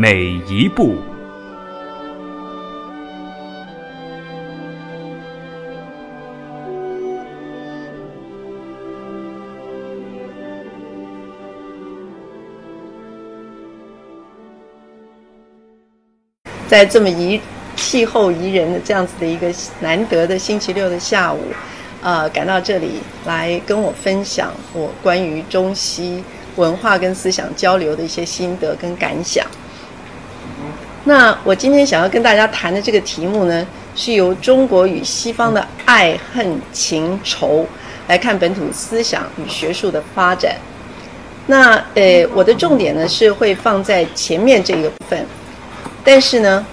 每一步。在这么宜气候宜人的这样子的一个难得的星期六的下午，呃，赶到这里来跟我分享我关于中西文化跟思想交流的一些心得跟感想。那我今天想要跟大家谈的这个题目呢，是由中国与西方的爱恨情仇来看本土思想与学术的发展。那呃，我的重点呢是会放在前面这个部分。但是呢，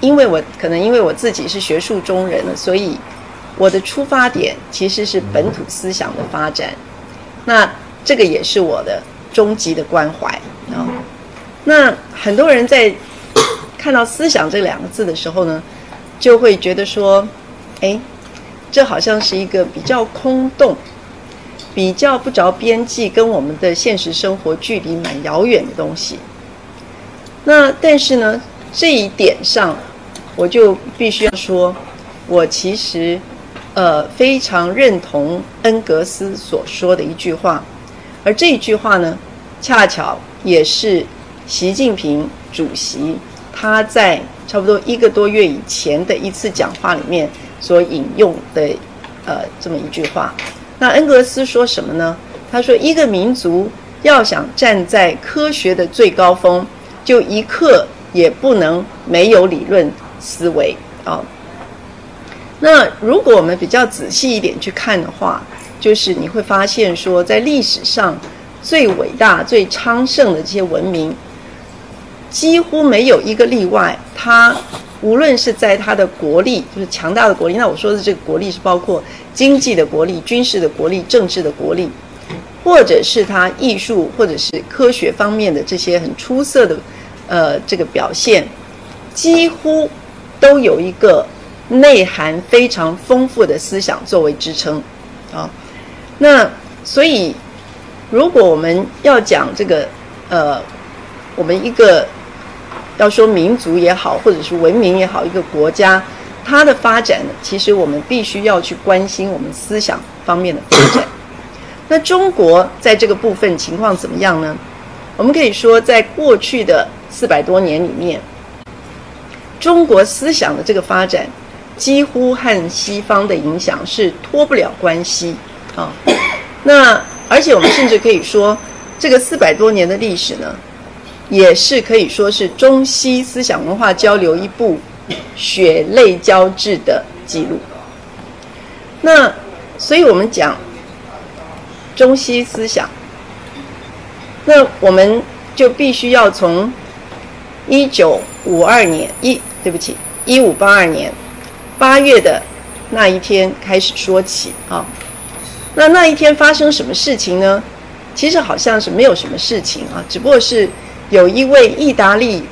因为我可能因为我自己是学术中人了，所以我的出发点其实是本土思想的发展。那这个也是我的终极的关怀啊。那很多人在看到“思想”这两个字的时候呢，就会觉得说：“哎，这好像是一个比较空洞、比较不着边际，跟我们的现实生活距离蛮遥远的东西。”那但是呢？这一点上，我就必须要说，我其实，呃，非常认同恩格斯所说的一句话，而这一句话呢，恰巧也是习近平主席他在差不多一个多月以前的一次讲话里面所引用的，呃，这么一句话。那恩格斯说什么呢？他说，一个民族要想站在科学的最高峰，就一刻。也不能没有理论思维啊。那如果我们比较仔细一点去看的话，就是你会发现说，在历史上最伟大、最昌盛的这些文明，几乎没有一个例外。它无论是在它的国力，就是强大的国力，那我说的这个国力是包括经济的国力、军事的国力、政治的国力，或者是它艺术或者是科学方面的这些很出色的。呃，这个表现几乎都有一个内涵非常丰富的思想作为支撑啊。那所以，如果我们要讲这个呃，我们一个要说民族也好，或者是文明也好，一个国家它的发展，其实我们必须要去关心我们思想方面的发展。那中国在这个部分情况怎么样呢？我们可以说，在过去的。四百多年里面，中国思想的这个发展，几乎和西方的影响是脱不了关系啊。那而且我们甚至可以说，这个四百多年的历史呢，也是可以说是中西思想文化交流一部血泪交织的记录。那所以我们讲中西思想，那我们就必须要从。一九五二年一，对不起，一五八二年八月的那一天开始说起啊。那那一天发生什么事情呢？其实好像是没有什么事情啊，只不过是有一位意大利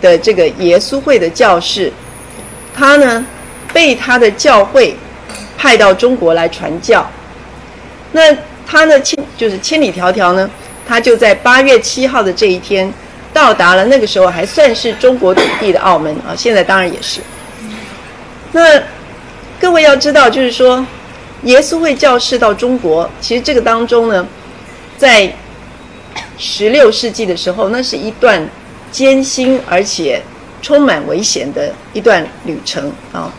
的这个耶稣会的教士，他呢被他的教会派到中国来传教。那他呢千就是千里迢迢呢，他就在八月七号的这一天。到达了那个时候还算是中国土地的澳门啊，现在当然也是。那各位要知道，就是说，耶稣会教士到中国，其实这个当中呢，在十六世纪的时候，那是一段艰辛而且充满危险的一段旅程啊。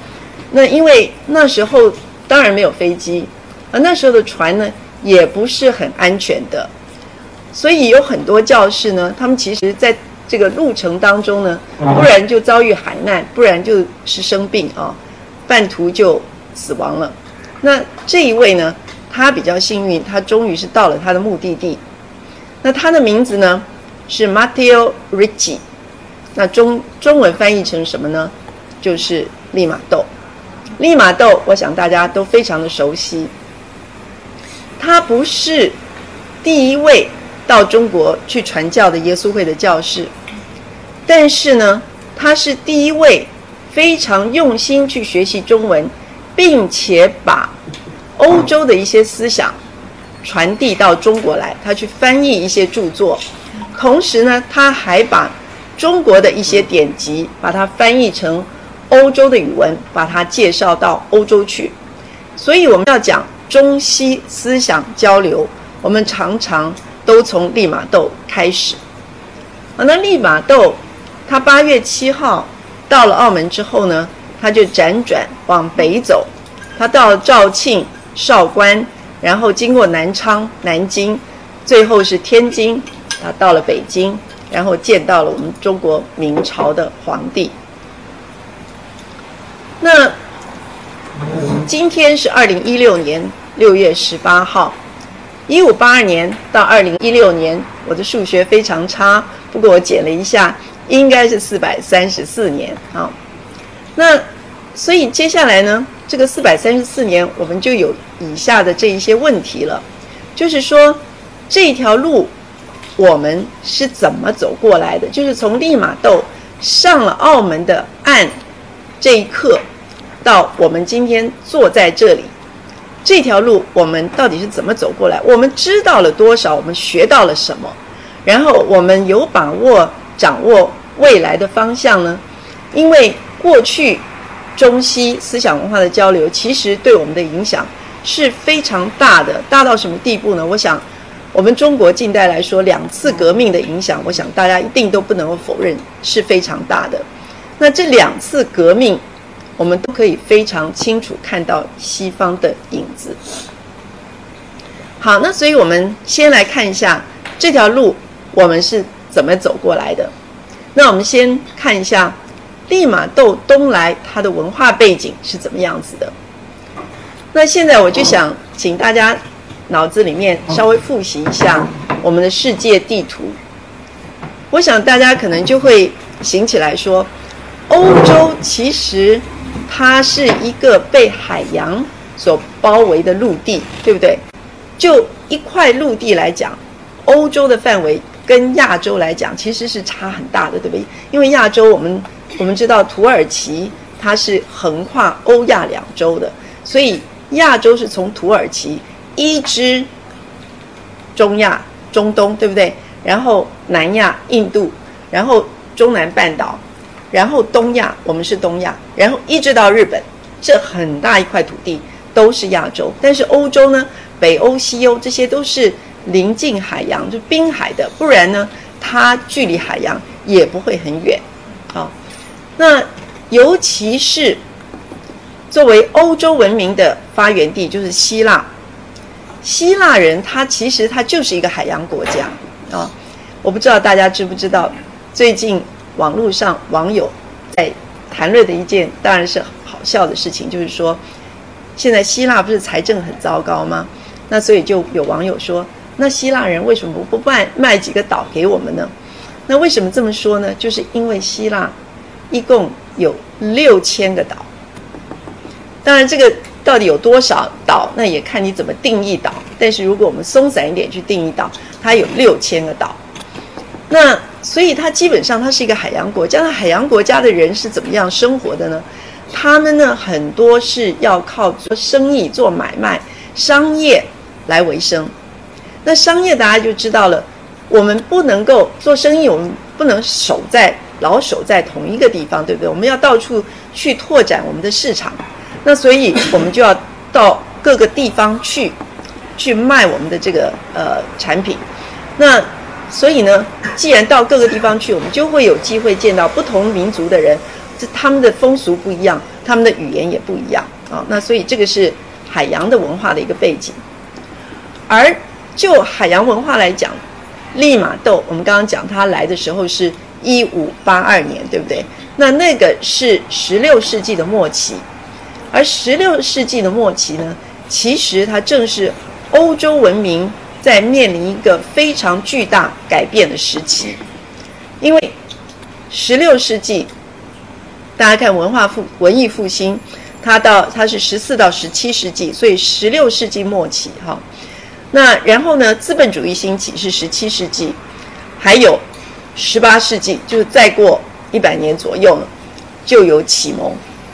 那因为那时候当然没有飞机，而那时候的船呢也不是很安全的。所以有很多教士呢，他们其实在这个路程当中呢，不然就遭遇海难，不然就是生病啊，半途就死亡了。那这一位呢，他比较幸运，他终于是到了他的目的地。那他的名字呢是 Matteo Ricci，那中中文翻译成什么呢？就是利玛窦。利玛窦，我想大家都非常的熟悉。他不是第一位到中国去传教的耶稣会的教士，但是呢，他是第一位非常用心去学习中文，并且把欧洲的一些思想传递到中国来。他去翻译一些著作，同时呢，他还把中国的一些典籍，把它翻译成。欧洲的语文，把它介绍到欧洲去，所以我们要讲中西思想交流，我们常常都从利玛窦开始。啊，那利玛窦他八月七号到了澳门之后呢，他就辗转往北走，他到肇庆、韶关，然后经过南昌、南京，最后是天津，啊到了北京，然后见到了我们中国明朝的皇帝。那今天是二零一六年六月十八号，一五八二年到二零一六年，我的数学非常差，不过我减了一下，应该是四百三十四年啊。那所以接下来呢，这个四百三十四年，我们就有以下的这一些问题了，就是说这条路我们是怎么走过来的？就是从利玛窦上了澳门的岸。这一刻，到我们今天坐在这里，这条路我们到底是怎么走过来？我们知道了多少？我们学到了什么？然后我们有把握掌握未来的方向呢？因为过去中西思想文化的交流，其实对我们的影响是非常大的。大到什么地步呢？我想，我们中国近代来说，两次革命的影响，我想大家一定都不能够否认是非常大的。那这两次革命，我们都可以非常清楚看到西方的影子。好，那所以我们先来看一下这条路我们是怎么走过来的。那我们先看一下利玛窦东来它的文化背景是怎么样子的。那现在我就想请大家脑子里面稍微复习一下我们的世界地图。我想大家可能就会醒起来说。欧洲其实它是一个被海洋所包围的陆地，对不对？就一块陆地来讲，欧洲的范围跟亚洲来讲其实是差很大的，对不对？因为亚洲我们我们知道土耳其它是横跨欧亚两洲的，所以亚洲是从土耳其一直中亚、中东，对不对？然后南亚、印度，然后中南半岛。然后东亚，我们是东亚，然后一直到日本，这很大一块土地都是亚洲。但是欧洲呢，北欧、西欧这些都是临近海洋，就滨海的，不然呢，它距离海洋也不会很远。好，那尤其是作为欧洲文明的发源地，就是希腊。希腊人他其实他就是一个海洋国家啊。我不知道大家知不知道，最近。网络上网友在谈论的一件当然是好笑的事情，就是说，现在希腊不是财政很糟糕吗？那所以就有网友说，那希腊人为什么不不卖卖几个岛给我们呢？那为什么这么说呢？就是因为希腊一共有六千个岛。当然，这个到底有多少岛，那也看你怎么定义岛。但是如果我们松散一点去定义岛，它有六千个岛。那所以它基本上它是一个海洋国家。那海洋国家的人是怎么样生活的呢？他们呢很多是要靠做生意、做买卖、商业来为生。那商业大家就知道了，我们不能够做生意，我们不能守在老守在同一个地方，对不对？我们要到处去拓展我们的市场。那所以我们就要到各个地方去，去卖我们的这个呃产品。那所以呢，既然到各个地方去，我们就会有机会见到不同民族的人，这他们的风俗不一样，他们的语言也不一样啊。那所以这个是海洋的文化的一个背景。而就海洋文化来讲，利玛窦，我们刚刚讲他来的时候是一五八二年，对不对？那那个是十六世纪的末期，而十六世纪的末期呢，其实它正是欧洲文明。在面临一个非常巨大改变的时期，因为十六世纪，大家看文化复文艺复兴，它到它是十四到十七世纪，所以十六世纪末期哈。那然后呢，资本主义兴起是十七世纪，还有十八世纪，就是再过一百年左右呢，就有启蒙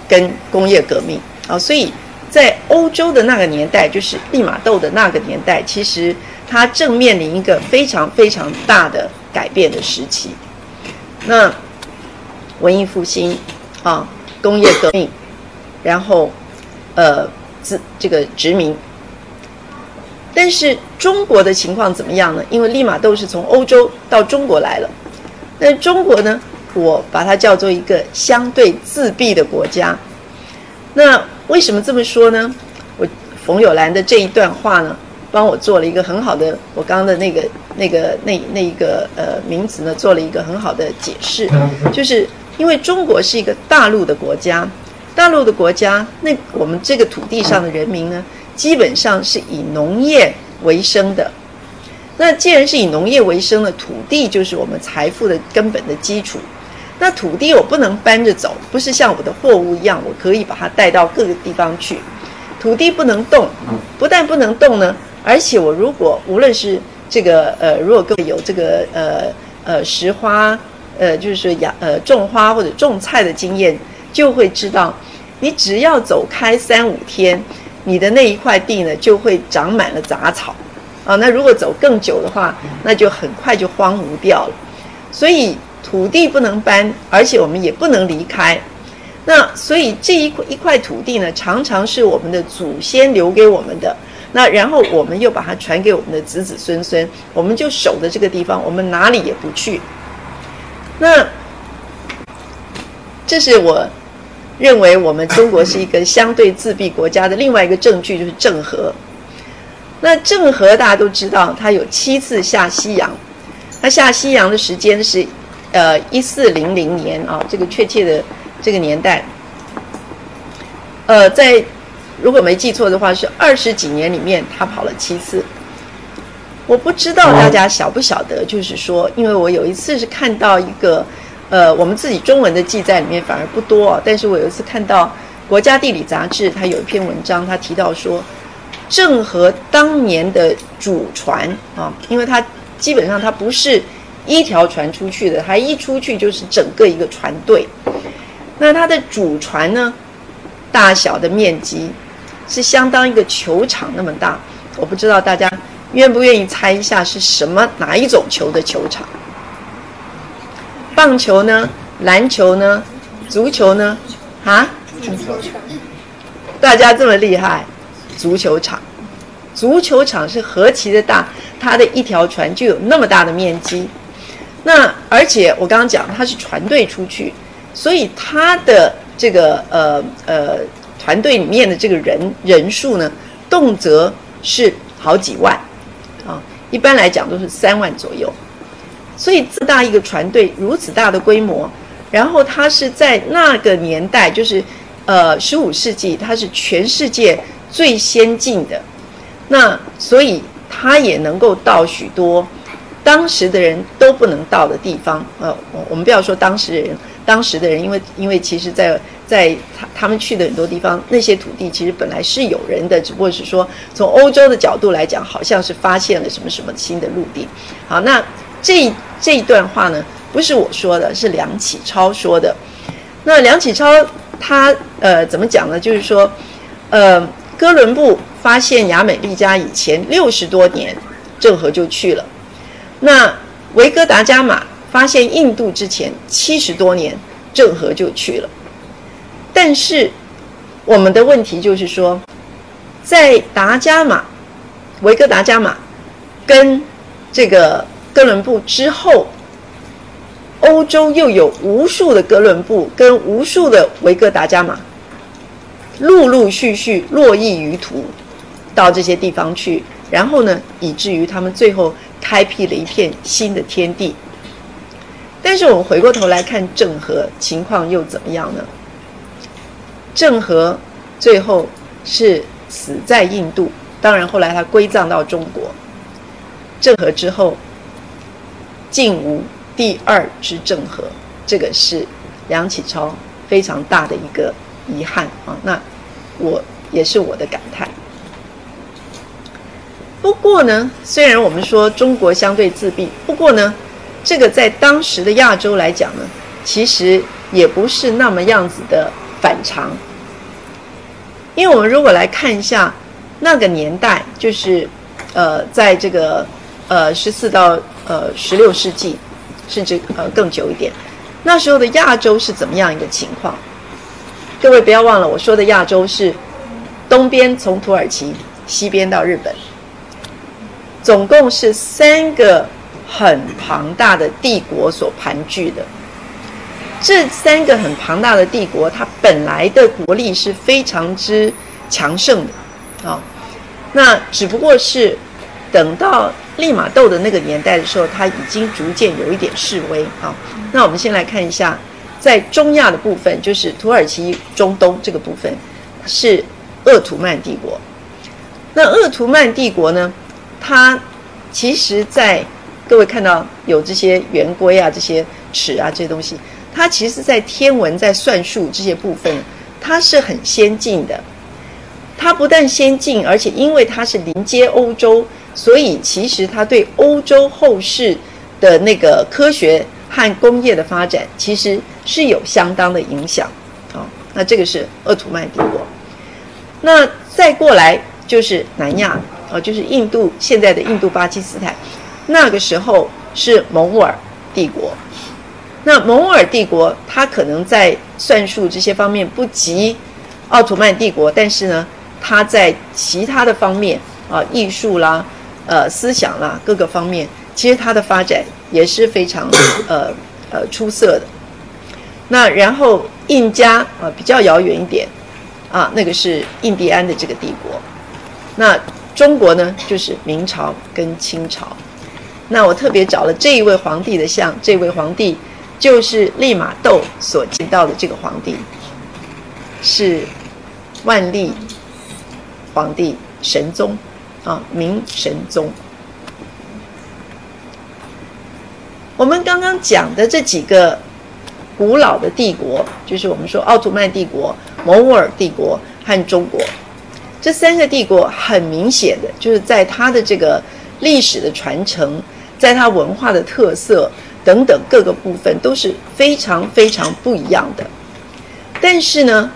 跟工业革命啊。所以在欧洲的那个年代，就是利玛窦的那个年代，其实它正面临一个非常非常大的改变的时期。那文艺复兴啊，工业革命，然后呃，自这个殖民。但是中国的情况怎么样呢？因为利玛窦是从欧洲到中国来了，那中国呢，我把它叫做一个相对自闭的国家。那为什么这么说呢？我冯友兰的这一段话呢，帮我做了一个很好的，我刚刚的那个那个那那一个呃名词呢，做了一个很好的解释，就是因为中国是一个大陆的国家，大陆的国家，那我们这个土地上的人民呢？基本上是以农业为生的。那既然是以农业为生的，土地就是我们财富的根本的基础。那土地我不能搬着走，不是像我的货物一样，我可以把它带到各个地方去。土地不能动，不但不能动呢，而且我如果无论是这个呃，如果各位有这个呃呃拾花呃，就是养呃种花或者种菜的经验，就会知道，你只要走开三五天。你的那一块地呢，就会长满了杂草，啊，那如果走更久的话，那就很快就荒芜掉了。所以土地不能搬，而且我们也不能离开。那所以这一块一块土地呢，常常是我们的祖先留给我们的。那然后我们又把它传给我们的子子孙孙，我们就守着这个地方，我们哪里也不去。那这是我。认为我们中国是一个相对自闭国家的另外一个证据就是郑和。那郑和大家都知道，他有七次下西洋。他下西洋的时间是，呃，一四零零年啊，这个确切的这个年代。呃，在如果没记错的话，是二十几年里面他跑了七次。我不知道大家晓不晓得，就是说，因为我有一次是看到一个。呃，我们自己中文的记载里面反而不多，但是我有一次看到《国家地理》杂志，它有一篇文章，它提到说，郑和当年的主船啊，因为他基本上他不是一条船出去的，他一出去就是整个一个船队。那它的主船呢，大小的面积是相当一个球场那么大，我不知道大家愿不愿意猜一下是什么哪一种球的球场？棒球呢？篮球呢？足球呢？啊？大家这么厉害，足球场。足球场是何其的大，它的一条船就有那么大的面积。那而且我刚刚讲，它是船队出去，所以它的这个呃呃团队里面的这个人人数呢，动辄是好几万啊。一般来讲都是三万左右。所以这么大一个船队，如此大的规模，然后它是在那个年代，就是呃十五世纪，它是全世界最先进的。那所以它也能够到许多当时的人都不能到的地方。呃，我我们不要说当时的人，当时的人，因为因为其实在在他他们去的很多地方，那些土地其实本来是有人的，只不过是说从欧洲的角度来讲，好像是发现了什么什么新的陆地。好，那。这这一段话呢，不是我说的，是梁启超说的。那梁启超他呃怎么讲呢？就是说，呃，哥伦布发现亚美利加以前六十多年，郑和就去了。那维哥达伽马发现印度之前七十多年，郑和就去了。但是我们的问题就是说，在达伽马、维哥达伽马跟这个。哥伦布之后，欧洲又有无数的哥伦布跟无数的维哥达伽马，陆陆续续落绎于途，到这些地方去，然后呢，以至于他们最后开辟了一片新的天地。但是我们回过头来看郑和情况又怎么样呢？郑和最后是死在印度，当然后来他归葬到中国。郑和之后。晋无第二之郑和，这个是梁启超非常大的一个遗憾啊。那我也是我的感叹。不过呢，虽然我们说中国相对自闭，不过呢，这个在当时的亚洲来讲呢，其实也不是那么样子的反常。因为我们如果来看一下那个年代，就是呃，在这个呃十四到呃十六世纪，甚至呃更久一点，那时候的亚洲是怎么样一个情况？各位不要忘了，我说的亚洲是东边从土耳其，西边到日本。总共是三个很庞大的帝国所盘踞的。这三个很庞大的帝国，它本来的国力是非常之强盛的，啊，那只不过是等到利玛窦的那个年代的时候，它已经逐渐有一点示威啊。那我们先来看一下，在中亚的部分，就是土耳其中东这个部分，是鄂图曼帝国。那鄂图曼帝国呢？它其实，在各位看到有这些圆规啊、这些尺啊这些东西，它其实，在天文、在算术这些部分，它是很先进的。它不但先进，而且因为它是临接欧洲，所以其实它对欧洲后世的那个科学和工业的发展，其实是有相当的影响。哦，那这个是鄂图曼帝国。那再过来就是南亚。哦，就是印度现在的印度巴基斯坦，那个时候是蒙尔帝国。那蒙尔帝国，它可能在算术这些方面不及奥图曼帝国，但是呢，它在其他的方面啊，艺术啦、呃思想啦各个方面，其实它的发展也是非常呃呃出色的。那然后印加啊比较遥远一点啊，那个是印第安的这个帝国。那中国呢，就是明朝跟清朝。那我特别找了这一位皇帝的像，这位皇帝就是利玛窦所见到的这个皇帝，是万历皇帝神宗啊，明神宗。我们刚刚讲的这几个古老的帝国，就是我们说奥图曼帝国、蒙古尔帝国和中国。这三个帝国很明显的就是在它的这个历史的传承，在它文化的特色等等各个部分都是非常非常不一样的。但是呢，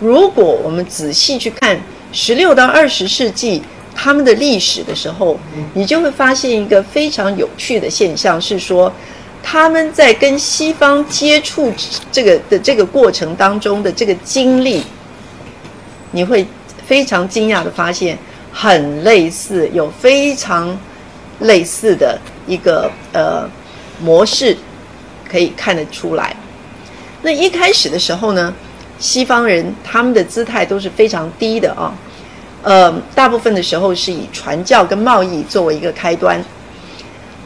如果我们仔细去看十六到二十世纪他们的历史的时候，你就会发现一个非常有趣的现象，是说他们在跟西方接触这个的这个过程当中的这个经历，你会。非常惊讶的发现，很类似，有非常类似的一个呃模式可以看得出来。那一开始的时候呢，西方人他们的姿态都是非常低的啊，呃，大部分的时候是以传教跟贸易作为一个开端。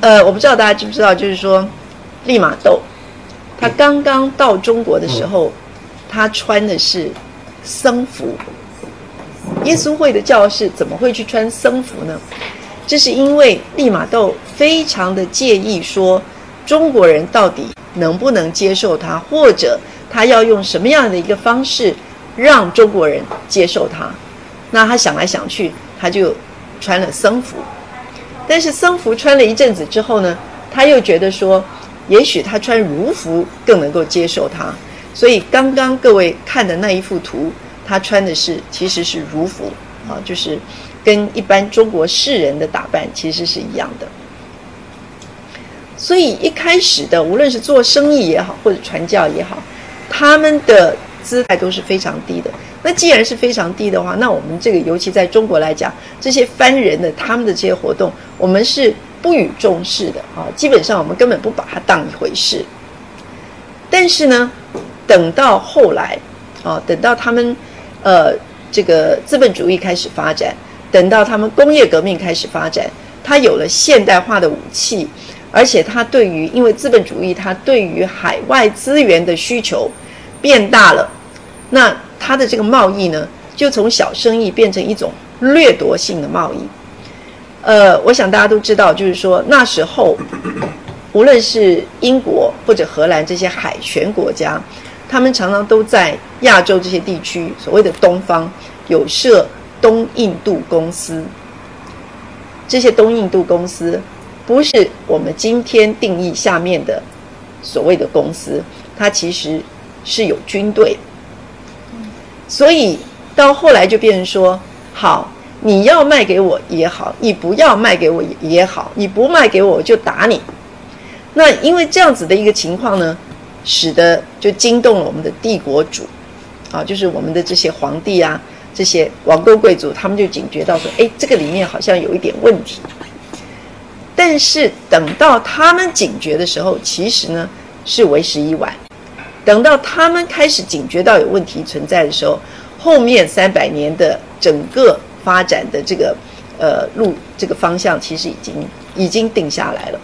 呃，我不知道大家知不知道，就是说利玛窦他刚刚到中国的时候，他穿的是僧服。耶稣会的教士怎么会去穿僧服呢？这是因为利玛窦非常的介意，说中国人到底能不能接受他，或者他要用什么样的一个方式让中国人接受他。那他想来想去，他就穿了僧服。但是僧服穿了一阵子之后呢，他又觉得说，也许他穿儒服更能够接受他。所以刚刚各位看的那一幅图。他穿的是其实是儒服啊，就是跟一般中国士人的打扮其实是一样的。所以一开始的无论是做生意也好，或者传教也好，他们的姿态都是非常低的。那既然是非常低的话，那我们这个尤其在中国来讲，这些番人的他们的这些活动，我们是不予重视的啊。基本上我们根本不把它当一回事。但是呢，等到后来啊，等到他们。呃，这个资本主义开始发展，等到他们工业革命开始发展，它有了现代化的武器，而且它对于因为资本主义，它对于海外资源的需求变大了，那它的这个贸易呢，就从小生意变成一种掠夺性的贸易。呃，我想大家都知道，就是说那时候 无论是英国或者荷兰这些海权国家，他们常常都在亚洲这些地区，所谓的东方有设东印度公司。这些东印度公司不是我们今天定义下面的所谓的公司，它其实是有军队。所以到后来就变成说，好，你要卖给我也好，你不要卖给我也好，你不卖给我我就打你。那因为这样子的一个情况呢，使得就惊动了我们的帝国主，啊，就是我们的这些皇帝啊，这些王公贵族，他们就警觉到说，哎，这个里面好像有一点问题。但是等到他们警觉的时候，其实呢是为时已晚。等到他们开始警觉到有问题存在的时候，后面三百年的整个发展的这个呃路这个方向，其实已经已经定下来了。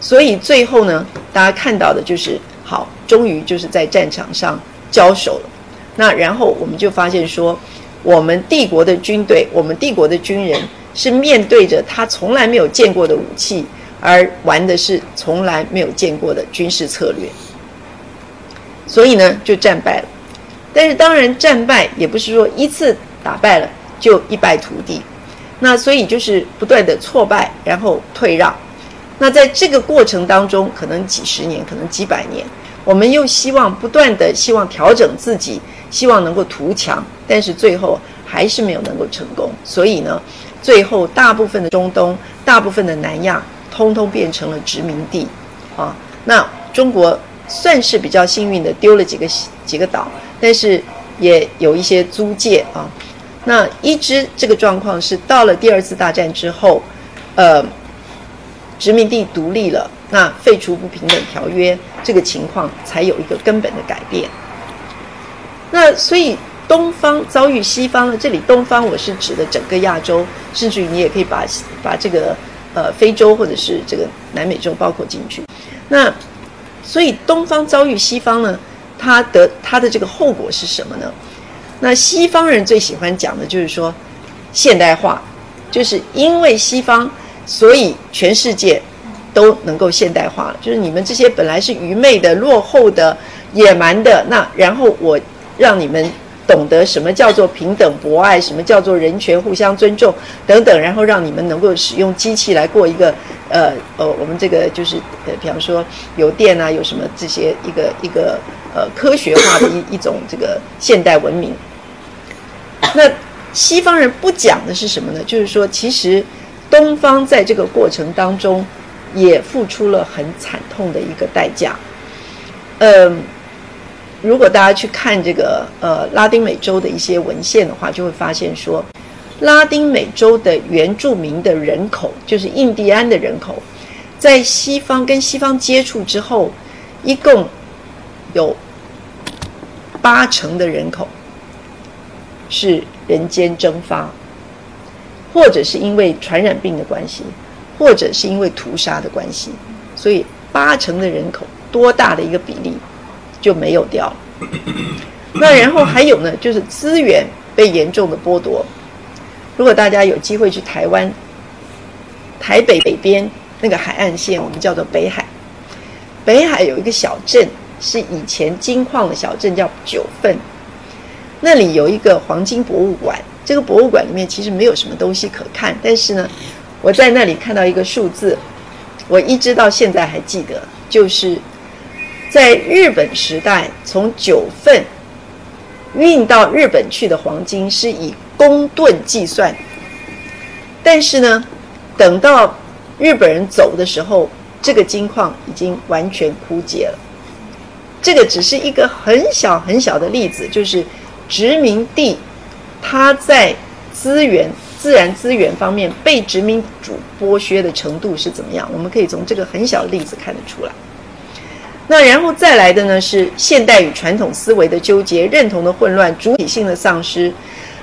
所以最后呢，大家看到的就是好，终于就是在战场上交手了。那然后我们就发现说，我们帝国的军队，我们帝国的军人是面对着他从来没有见过的武器，而玩的是从来没有见过的军事策略。所以呢，就战败了。但是当然，战败也不是说一次打败了就一败涂地。那所以就是不断的挫败，然后退让。那在这个过程当中，可能几十年，可能几百年，我们又希望不断的希望调整自己，希望能够图强，但是最后还是没有能够成功。所以呢，最后大部分的中东，大部分的南亚，通通变成了殖民地。啊，那中国。算是比较幸运的，丢了几个几个岛，但是也有一些租界啊。那一直这个状况是到了第二次大战之后，呃，殖民地独立了，那废除不平等条约，这个情况才有一个根本的改变。那所以东方遭遇西方了，这里东方我是指的整个亚洲，甚至于你也可以把把这个呃非洲或者是这个南美洲包括进去。那所以东方遭遇西方呢，它的它的这个后果是什么呢？那西方人最喜欢讲的就是说，现代化，就是因为西方，所以全世界都能够现代化了。就是你们这些本来是愚昧的、落后的、野蛮的，那然后我让你们。懂得什么叫做平等博爱，什么叫做人权互相尊重等等，然后让你们能够使用机器来过一个呃呃，我们这个就是呃，比方说有电啊，有什么这些一个一个呃科学化的一一种这个现代文明。那西方人不讲的是什么呢？就是说，其实东方在这个过程当中也付出了很惨痛的一个代价，嗯。如果大家去看这个呃拉丁美洲的一些文献的话，就会发现说，拉丁美洲的原住民的人口，就是印第安的人口，在西方跟西方接触之后，一共有八成的人口是人间蒸发，或者是因为传染病的关系，或者是因为屠杀的关系，所以八成的人口多大的一个比例？就没有掉。那然后还有呢，就是资源被严重的剥夺。如果大家有机会去台湾，台北北边那个海岸线，我们叫做北海。北海有一个小镇，是以前金矿的小镇，叫九份。那里有一个黄金博物馆。这个博物馆里面其实没有什么东西可看，但是呢，我在那里看到一个数字，我一直到现在还记得，就是。在日本时代，从九份运到日本去的黄金是以公吨计算，但是呢，等到日本人走的时候，这个金矿已经完全枯竭了。这个只是一个很小很小的例子，就是殖民地它在资源、自然资源方面被殖民主剥削的程度是怎么样？我们可以从这个很小的例子看得出来。那然后再来的呢是现代与传统思维的纠结、认同的混乱、主体性的丧失，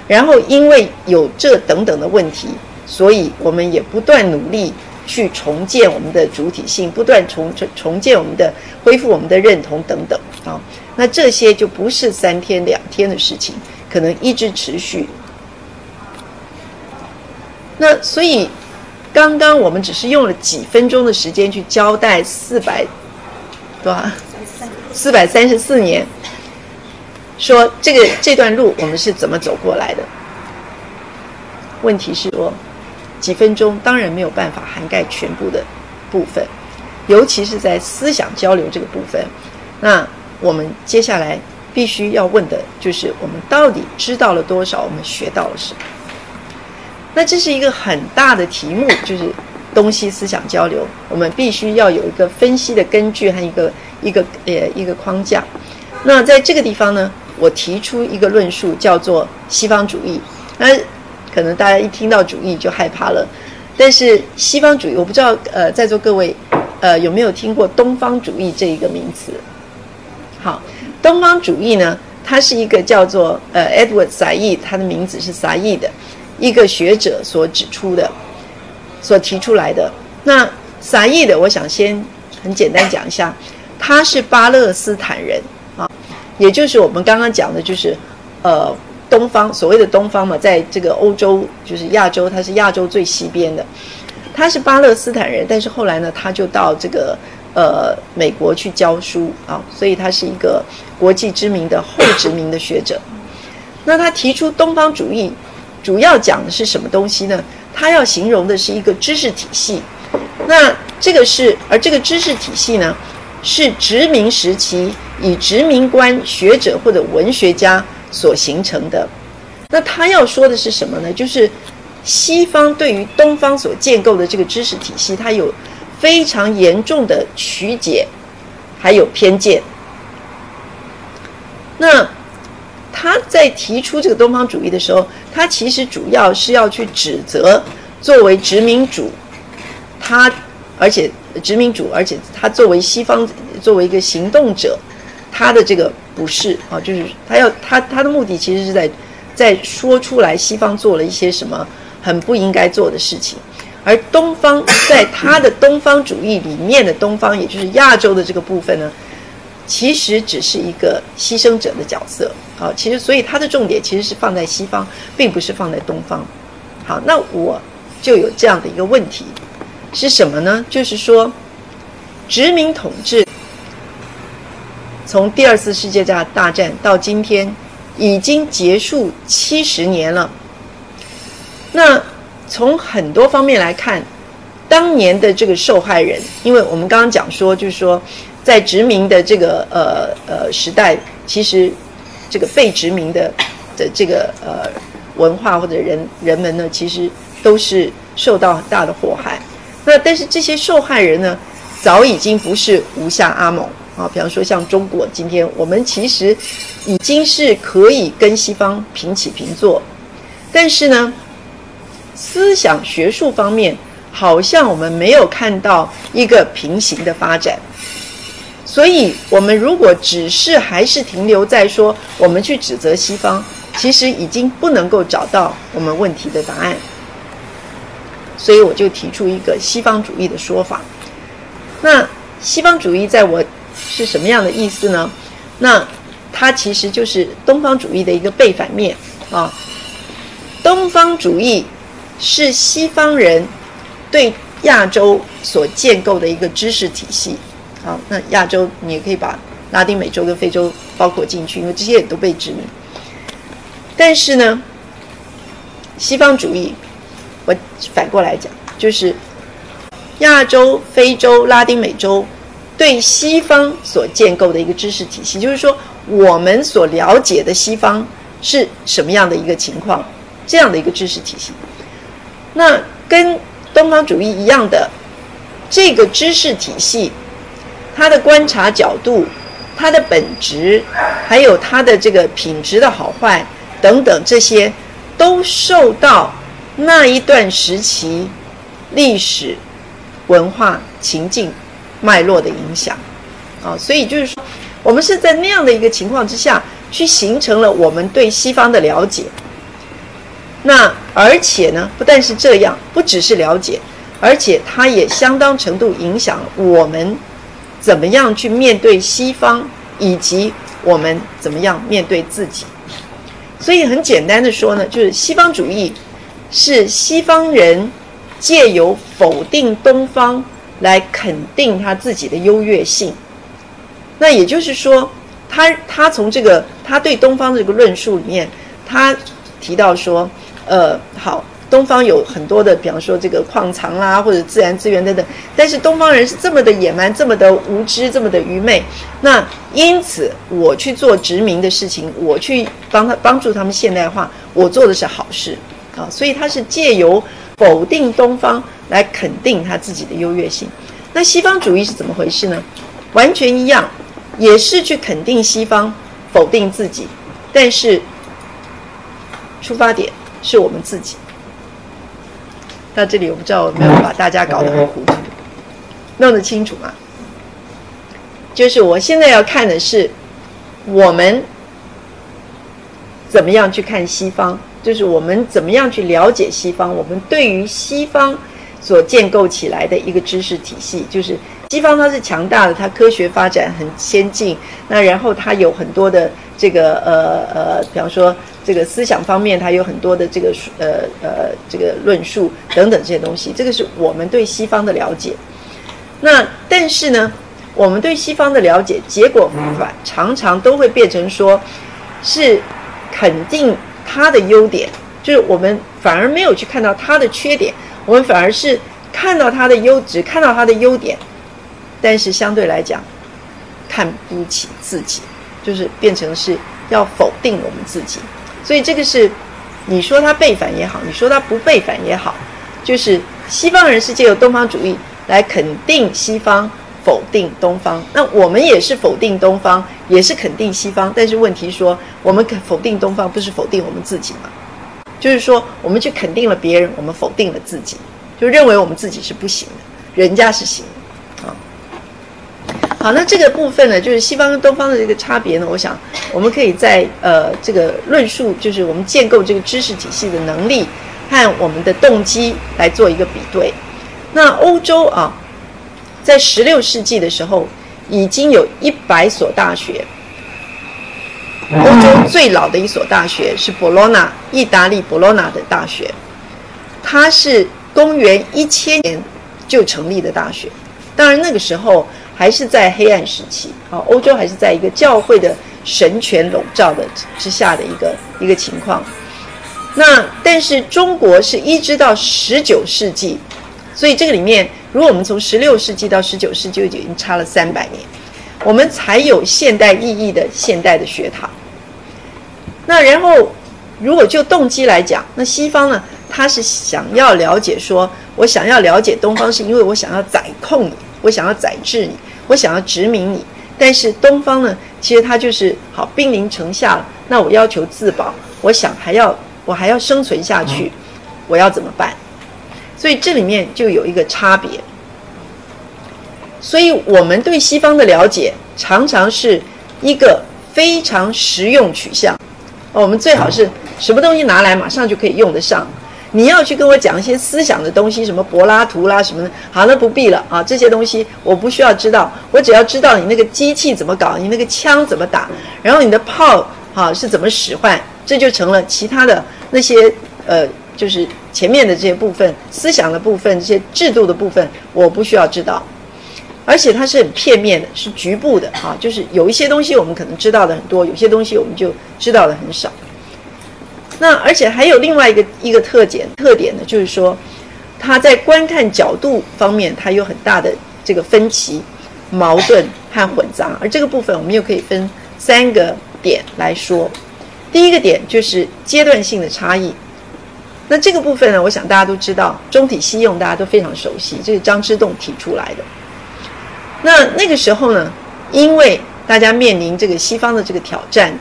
然后因为有这等等的问题，所以我们也不断努力去重建我们的主体性，不断重重重建我们的、恢复我们的认同等等啊。那这些就不是三天两天的事情，可能一直持续。那所以刚刚我们只是用了几分钟的时间去交代四百多少四百三十四年，说这个这段路我们是怎么走过来的？问题是说，几分钟当然没有办法涵盖全部的部分，尤其是在思想交流这个部分。那我们接下来必须要问的就是：我们到底知道了多少？我们学到了什么？那这是一个很大的题目，就是东西思想交流。我们必须要有一个分析的根据和一个一个呃一个框架。那在这个地方呢，我提出一个论述，叫做西方主义。那可能大家一听到主义就害怕了，但是西方主义，我不知道呃在座各位呃有没有听过东方主义这一个名词？好，东方主义呢，它是一个叫做呃 Edward Said，他的名字是 Said 的。一个学者所指出的，所提出来的那撒意的，我想先很简单讲一下，他是巴勒斯坦人啊，也就是我们刚刚讲的，就是呃东方所谓的东方嘛，在这个欧洲就是亚洲，他是亚洲最西边的，他是巴勒斯坦人，但是后来呢，他就到这个呃美国去教书啊，所以他是一个国际知名的后殖民的学者。那他提出东方主义。主要讲的是什么东西呢？他要形容的是一个知识体系。那这个是，而这个知识体系呢，是殖民时期以殖民官、学者或者文学家所形成的。那他要说的是什么呢？就是西方对于东方所建构的这个知识体系，它有非常严重的曲解，还有偏见。那。他在提出这个东方主义的时候，他其实主要是要去指责作为殖民主，他而且殖民主，而且他作为西方作为一个行动者，他的这个不是啊，就是他要他他的目的其实是在在说出来西方做了一些什么很不应该做的事情，而东方在他的东方主义里面的东方，也就是亚洲的这个部分呢。其实只是一个牺牲者的角色，啊，其实所以他的重点其实是放在西方，并不是放在东方。好，那我就有这样的一个问题，是什么呢？就是说，殖民统治从第二次世界大战到今天已经结束七十年了。那从很多方面来看，当年的这个受害人，因为我们刚刚讲说，就是说。在殖民的这个呃呃时代，其实这个被殖民的的这个呃文化或者人人们呢，其实都是受到很大的祸害。那但是这些受害人呢，早已经不是无下阿蒙啊。比方说像中国，今天我们其实已经是可以跟西方平起平坐，但是呢，思想学术方面，好像我们没有看到一个平行的发展。所以，我们如果只是还是停留在说我们去指责西方，其实已经不能够找到我们问题的答案。所以，我就提出一个西方主义的说法。那西方主义在我是什么样的意思呢？那它其实就是东方主义的一个背反面啊。东方主义是西方人对亚洲所建构的一个知识体系。好，那亚洲你也可以把拉丁美洲跟非洲包括进去，因为这些也都被殖民。但是呢，西方主义，我反过来讲，就是亚洲、非洲、拉丁美洲对西方所建构的一个知识体系，就是说我们所了解的西方是什么样的一个情况，这样的一个知识体系。那跟东方主义一样的这个知识体系。它的观察角度、它的本质，还有它的这个品质的好坏等等，这些都受到那一段时期历史文化情境脉络的影响啊。所以就是说，我们是在那样的一个情况之下去形成了我们对西方的了解。那而且呢，不但是这样，不只是了解，而且它也相当程度影响我们。怎么样去面对西方，以及我们怎么样面对自己？所以很简单的说呢，就是西方主义是西方人借由否定东方来肯定他自己的优越性。那也就是说，他他从这个他对东方的这个论述里面，他提到说，呃，好。东方有很多的，比方说这个矿藏啦，或者自然资源等等，但是东方人是这么的野蛮，这么的无知，这么的愚昧。那因此，我去做殖民的事情，我去帮他帮助他们现代化，我做的是好事啊。所以他是借由否定东方来肯定他自己的优越性。那西方主义是怎么回事呢？完全一样，也是去肯定西方，否定自己，但是出发点是我们自己。到这里，我不知道有没有把大家搞得很糊涂，弄得清楚吗？就是我现在要看的是，我们怎么样去看西方，就是我们怎么样去了解西方，我们对于西方所建构起来的一个知识体系，就是西方它是强大的，它科学发展很先进，那然后它有很多的这个呃呃，比方说。这个思想方面，它有很多的这个呃呃这个论述等等这些东西，这个是我们对西方的了解。那但是呢，我们对西方的了解，结果反常常都会变成说，是肯定他的优点，就是我们反而没有去看到他的缺点，我们反而是看到他的优，只看到他的优点，但是相对来讲，看不起自己，就是变成是要否定我们自己。所以这个是，你说他背反也好，你说他不背反也好，就是西方人是借由东方主义来肯定西方，否定东方。那我们也是否定东方，也是肯定西方。但是问题说，我们肯否定东方，不是否定我们自己吗？就是说，我们去肯定了别人，我们否定了自己，就认为我们自己是不行的，人家是行的啊。好，那这个部分呢，就是西方跟东方的这个差别呢，我想我们可以在呃这个论述，就是我们建构这个知识体系的能力和我们的动机来做一个比对。那欧洲啊，在十六世纪的时候，已经有一百所大学。欧洲最老的一所大学是博洛纳，意大利博洛纳的大学，它是公元一千年就成立的大学。当然那个时候。还是在黑暗时期，啊，欧洲还是在一个教会的神权笼罩的之下的一个一个情况。那但是中国是一直到十九世纪，所以这个里面，如果我们从十六世纪到十九世纪就已经差了三百年，我们才有现代意义的现代的学堂。那然后，如果就动机来讲，那西方呢，他是想要了解，说我想要了解东方，是因为我想要宰控你。我想要宰制你，我想要殖民你，但是东方呢？其实它就是好兵临城下了。那我要求自保，我想还要我还要生存下去，我要怎么办？所以这里面就有一个差别。所以我们对西方的了解常常是一个非常实用取向。我们最好是什么东西拿来马上就可以用得上。你要去跟我讲一些思想的东西，什么柏拉图啦什么的，好，那不必了啊，这些东西我不需要知道，我只要知道你那个机器怎么搞，你那个枪怎么打，然后你的炮啊是怎么使唤，这就成了其他的那些呃，就是前面的这些部分，思想的部分，这些制度的部分，我不需要知道，而且它是很片面的，是局部的啊，就是有一些东西我们可能知道的很多，有些东西我们就知道的很少。那而且还有另外一个一个特点特点呢，就是说，它在观看角度方面，它有很大的这个分歧、矛盾和混杂。而这个部分，我们又可以分三个点来说。第一个点就是阶段性的差异。那这个部分呢，我想大家都知道，中体西用大家都非常熟悉，这是张之洞提出来的。那那个时候呢，因为大家面临这个西方的这个挑战。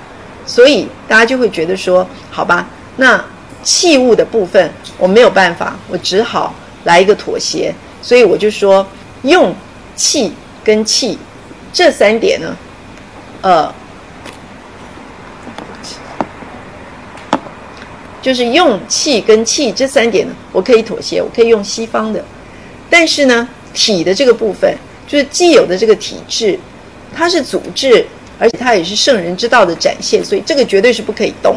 所以大家就会觉得说，好吧，那器物的部分我没有办法，我只好来一个妥协。所以我就说，用气跟气这三点呢，呃，就是用气跟气这三点呢，我可以妥协，我可以用西方的。但是呢，体的这个部分，就是既有的这个体质，它是组织。而且它也是圣人之道的展现，所以这个绝对是不可以动。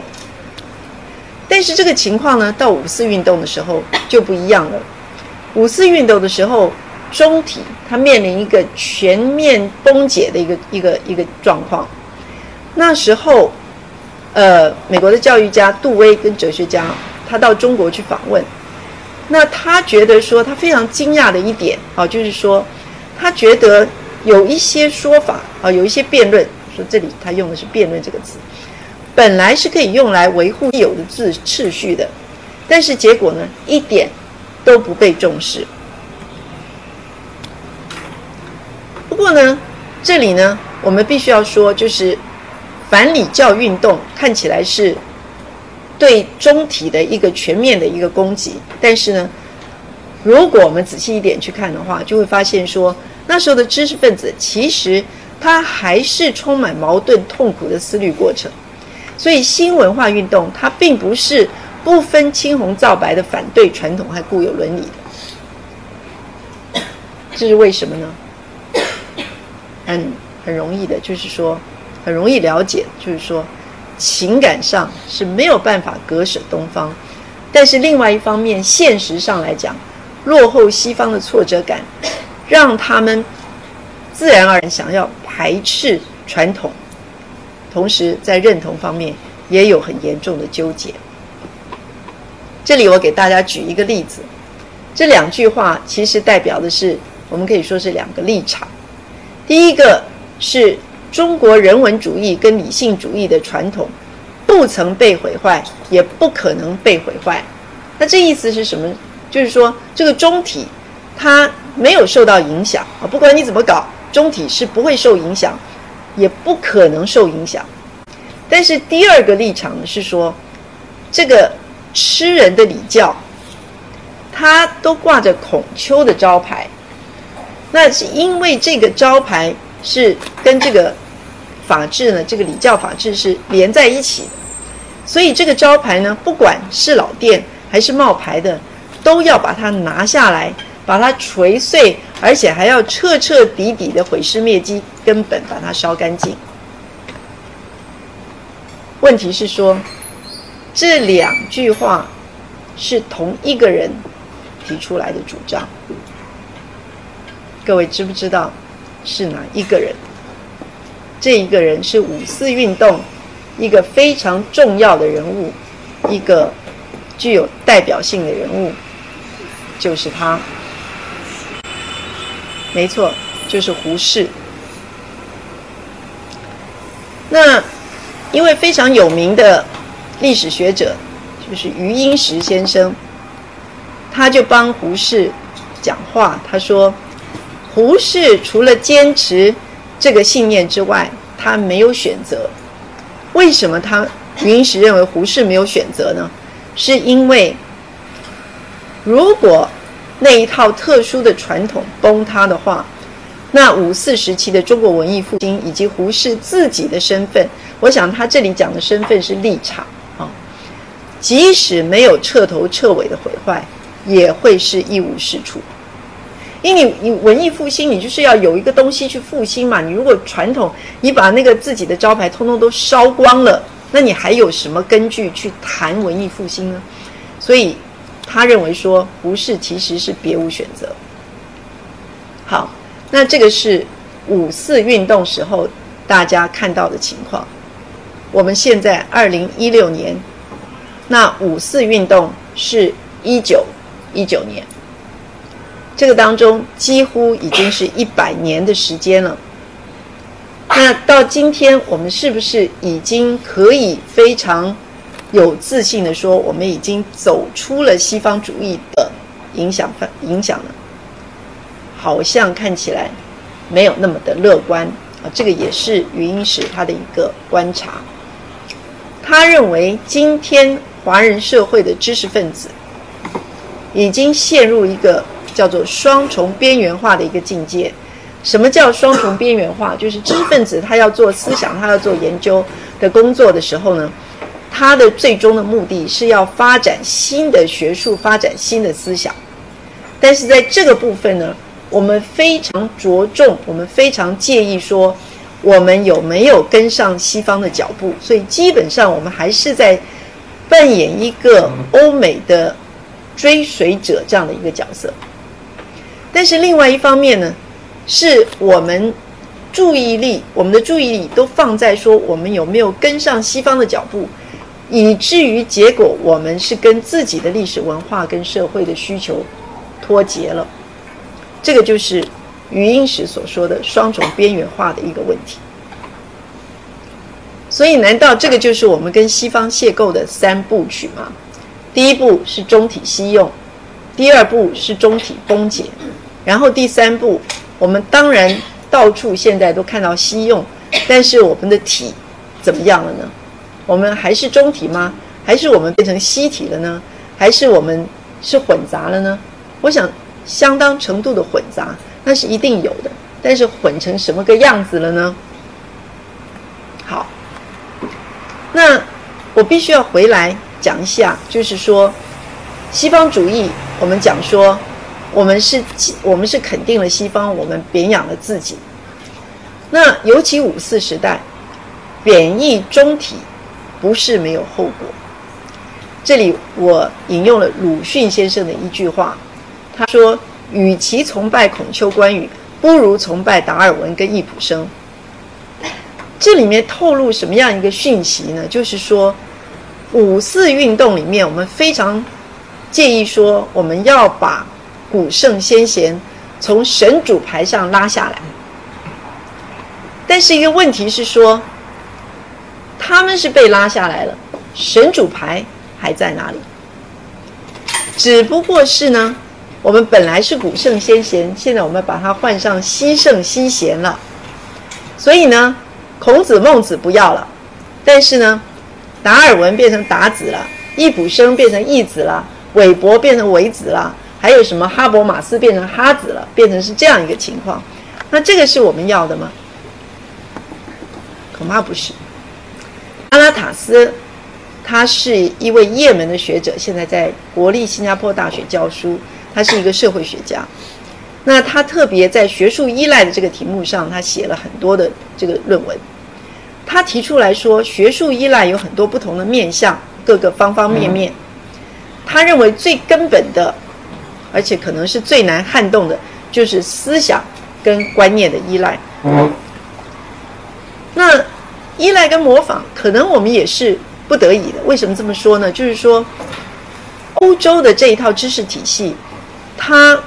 但是这个情况呢，到五四运动的时候就不一样了。五四运动的时候，中体它面临一个全面崩解的一个一个一个状况。那时候，呃，美国的教育家杜威跟哲学家，他到中国去访问，那他觉得说他非常惊讶的一点啊，就是说他觉得有一些说法啊，有一些辩论，说这里他用的是辩论这个词，本来是可以用来维护有的秩秩序的，但是结果呢，一点都不被重视。不过呢，这里呢，我们必须要说，就是反礼教运动看起来是对中体的一个全面的一个攻击，但是呢，如果我们仔细一点去看的话，就会发现说，那时候的知识分子其实他还是充满矛盾、痛苦的思虑过程。所以新文化运动它并不是不分青红皂白的反对传统和固有伦理的，这是为什么呢？很很容易的，就是说很容易了解，就是说情感上是没有办法割舍东方，但是另外一方面，现实上来讲，落后西方的挫折感，让他们自然而然想要排斥传统。同时，在认同方面也有很严重的纠结。这里我给大家举一个例子，这两句话其实代表的是，我们可以说是两个立场。第一个是中国人文主义跟理性主义的传统不曾被毁坏，也不可能被毁坏。那这意思是什么？就是说，这个中体它没有受到影响啊，不管你怎么搞，中体是不会受影响。也不可能受影响，但是第二个立场呢是说，这个吃人的礼教，它都挂着孔丘的招牌，那是因为这个招牌是跟这个法治呢，这个礼教法治是连在一起的，所以这个招牌呢，不管是老店还是冒牌的，都要把它拿下来。把它锤碎，而且还要彻彻底底的毁尸灭迹，根本把它烧干净。问题是说，这两句话是同一个人提出来的主张，各位知不知道是哪一个人？这一个人是五四运动一个非常重要的人物，一个具有代表性的人物，就是他。没错，就是胡适。那因为非常有名的历史学者，就是余英时先生，他就帮胡适讲话。他说：“胡适除了坚持这个信念之外，他没有选择。为什么他余英时认为胡适没有选择呢？是因为如果……”那一套特殊的传统崩塌的话，那五四时期的中国文艺复兴以及胡适自己的身份，我想他这里讲的身份是立场啊，即使没有彻头彻尾的毁坏，也会是一无是处。因为你你文艺复兴，你就是要有一个东西去复兴嘛。你如果传统，你把那个自己的招牌通通都烧光了，那你还有什么根据去谈文艺复兴呢？所以。他认为说，胡适其实是别无选择。好，那这个是五四运动时候大家看到的情况。我们现在二零一六年，那五四运动是一九一九年，这个当中几乎已经是一百年的时间了。那到今天，我们是不是已经可以非常？有自信的说，我们已经走出了西方主义的影响范影响了，好像看起来没有那么的乐观啊。这个也是余英时他的一个观察。他认为今天华人社会的知识分子已经陷入一个叫做双重边缘化的一个境界。什么叫双重边缘化？就是知识分子他要做思想，他要做研究的工作的时候呢？他的最终的目的是要发展新的学术，发展新的思想。但是在这个部分呢，我们非常着重，我们非常介意说，我们有没有跟上西方的脚步。所以基本上我们还是在扮演一个欧美的追随者这样的一个角色。但是另外一方面呢，是我们注意力，我们的注意力都放在说我们有没有跟上西方的脚步，以至于结果我们是跟自己的历史文化跟社会的需求脱节了。这个就是余英时所说的双重边缘化的一个问题。所以，难道这个就是我们跟西方邂逅的三部曲吗？第一步是中体西用，第二步是中体崩解，然后第三步，我们当然到处现在都看到西用，但是我们的体怎么样了呢？我们还是中体吗？还是我们变成西体了呢？还是我们是混杂了呢？我想，相当程度的混杂那是一定有的，但是混成什么个样子了呢？好。那我必须要回来讲一下，就是说，西方主义，我们讲说，我们是我们是肯定了西方，我们贬养了自己。那尤其五四时代，贬义中体不是没有后果。这里我引用了鲁迅先生的一句话，他说：“与其崇拜孔丘、关羽，不如崇拜达尔文跟易卜生。”这里面透露什么样一个讯息呢？就是说，五四运动里面，我们非常建议说，我们要把古圣先贤从神主牌上拉下来。但是一个问题是说，他们是被拉下来了，神主牌还在哪里？只不过是呢，我们本来是古圣先贤，现在我们把它换上西圣西贤了，所以呢。孔子、孟子不要了，但是呢，达尔文变成达子了，易卜生变成易子了，韦伯变成韦子了，还有什么哈伯马斯变成哈子了，变成是这样一个情况。那这个是我们要的吗？恐怕不是。阿拉塔斯，他是一位也门的学者，现在在国立新加坡大学教书，他是一个社会学家。那他特别在学术依赖的这个题目上，他写了很多的这个论文。他提出来说，学术依赖有很多不同的面向，各个方方面面。他认为最根本的，而且可能是最难撼动的，就是思想跟观念的依赖。那依赖跟模仿，可能我们也是不得已的。为什么这么说呢？就是说，欧洲的这一套知识体系，它。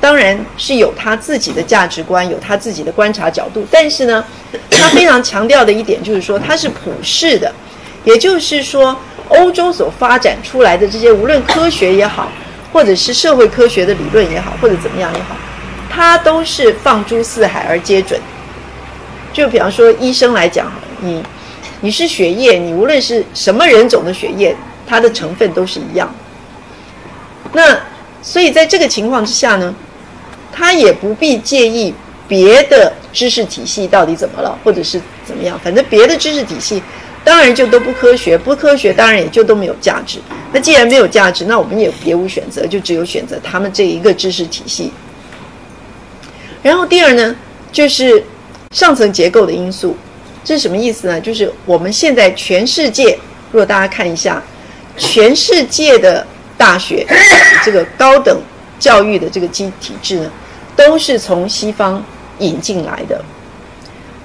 当然是有它自己的价值观，有它自己的观察角度，但是呢，它非常强调的一点就是说，它是普世的，也就是说，欧洲所发展出来的这些，无论科学也好，或者是社会科学的理论也好，或者怎么样也好，它都是放诸四海而皆准。就比方说，医生来讲，你你是血液，你无论是什么人种的血液，它的成分都是一样。那所以在这个情况之下呢？他也不必介意别的知识体系到底怎么了，或者是怎么样，反正别的知识体系当然就都不科学，不科学当然也就都没有价值。那既然没有价值，那我们也别无选择，就只有选择他们这一个知识体系。然后第二呢，就是上层结构的因素，这是什么意思呢？就是我们现在全世界，如果大家看一下，全世界的大学 这个高等教育的这个基体制呢？都是从西方引进来的。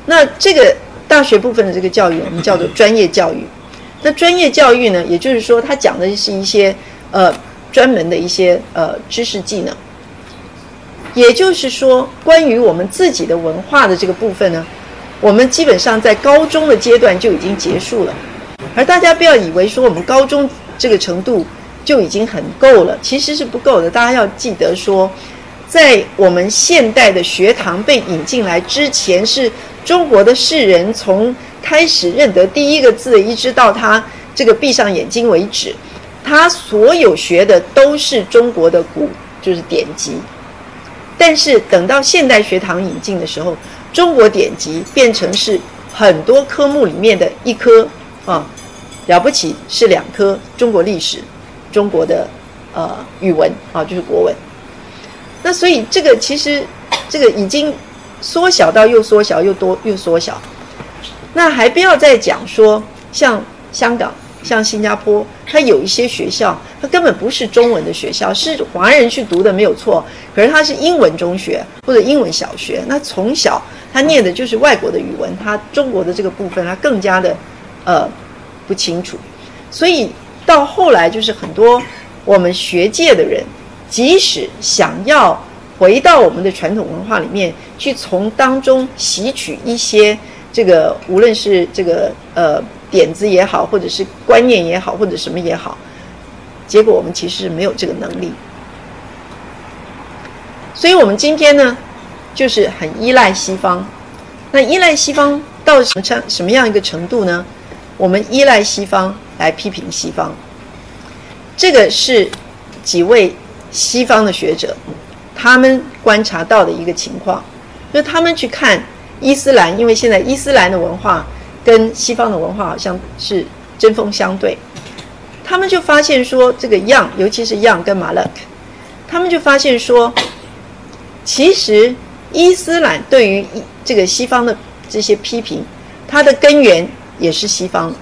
那这个大学部分的这个教育，我们叫做专业教育。那专业教育呢，也就是说，它讲的是一些呃专门的一些呃知识技能。也就是说，关于我们自己的文化的这个部分呢，我们基本上在高中的阶段就已经结束了。而大家不要以为说我们高中这个程度就已经很够了，其实是不够的。大家要记得说。在我们现代的学堂被引进来之前，是中国的士人从开始认得第一个字，一直到他这个闭上眼睛为止，他所有学的都是中国的古，就是典籍。但是等到现代学堂引进的时候，中国典籍变成是很多科目里面的一科啊，了不起是两科：中国历史、中国的呃语文啊，就是国文。那所以这个其实，这个已经缩小到又缩小又多又缩小。那还不要再讲说，像香港像新加坡，它有一些学校，它根本不是中文的学校，是华人去读的没有错，可是它是英文中学或者英文小学，那从小他念的就是外国的语文，他中国的这个部分他更加的呃不清楚，所以到后来就是很多我们学界的人，即使想要回到我们的传统文化里面去，从当中吸取一些这个无论是这个呃。点子也好，或者是观念也好，或者什么也好，结果我们其实是没有这个能力。所以，我们今天呢，就是很依赖西方。那依赖西方到什么程什么样一个程度呢？我们依赖西方来批评西方。这个是几位西方的学者他们观察到的一个情况，就是他们去看伊斯兰，因为现在伊斯兰的文化。跟西方的文化好像是针锋相对，他们就发现说，这个 Young，尤其是 Young 跟马勒克，他们就发现说，其实伊斯兰对于这个西方的这些批评，它的根源也是西方，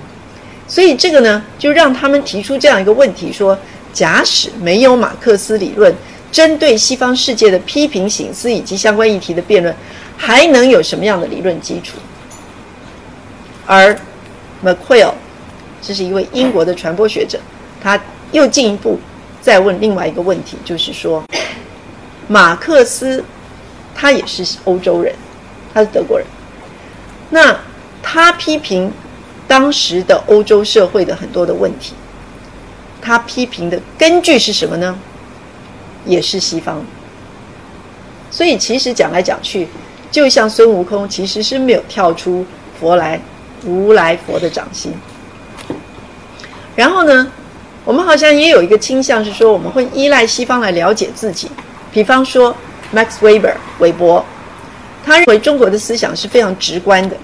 所以这个呢，就让他们提出这样一个问题：说，假使没有马克思理论针对西方世界的批评、醒思以及相关议题的辩论，还能有什么样的理论基础？而 McQuail，这是一位英国的传播学者，他又进一步再问另外一个问题，就是说，马克思他也是欧洲人，他是德国人，那他批评当时的欧洲社会的很多的问题，他批评的根据是什么呢？也是西方，所以其实讲来讲去，就像孙悟空其实是没有跳出佛来。如来佛的掌心。然后呢，我们好像也有一个倾向是说，我们会依赖西方来了解自己。比方说，Max Weber 韦伯，他认为中国的思想是非常直观的。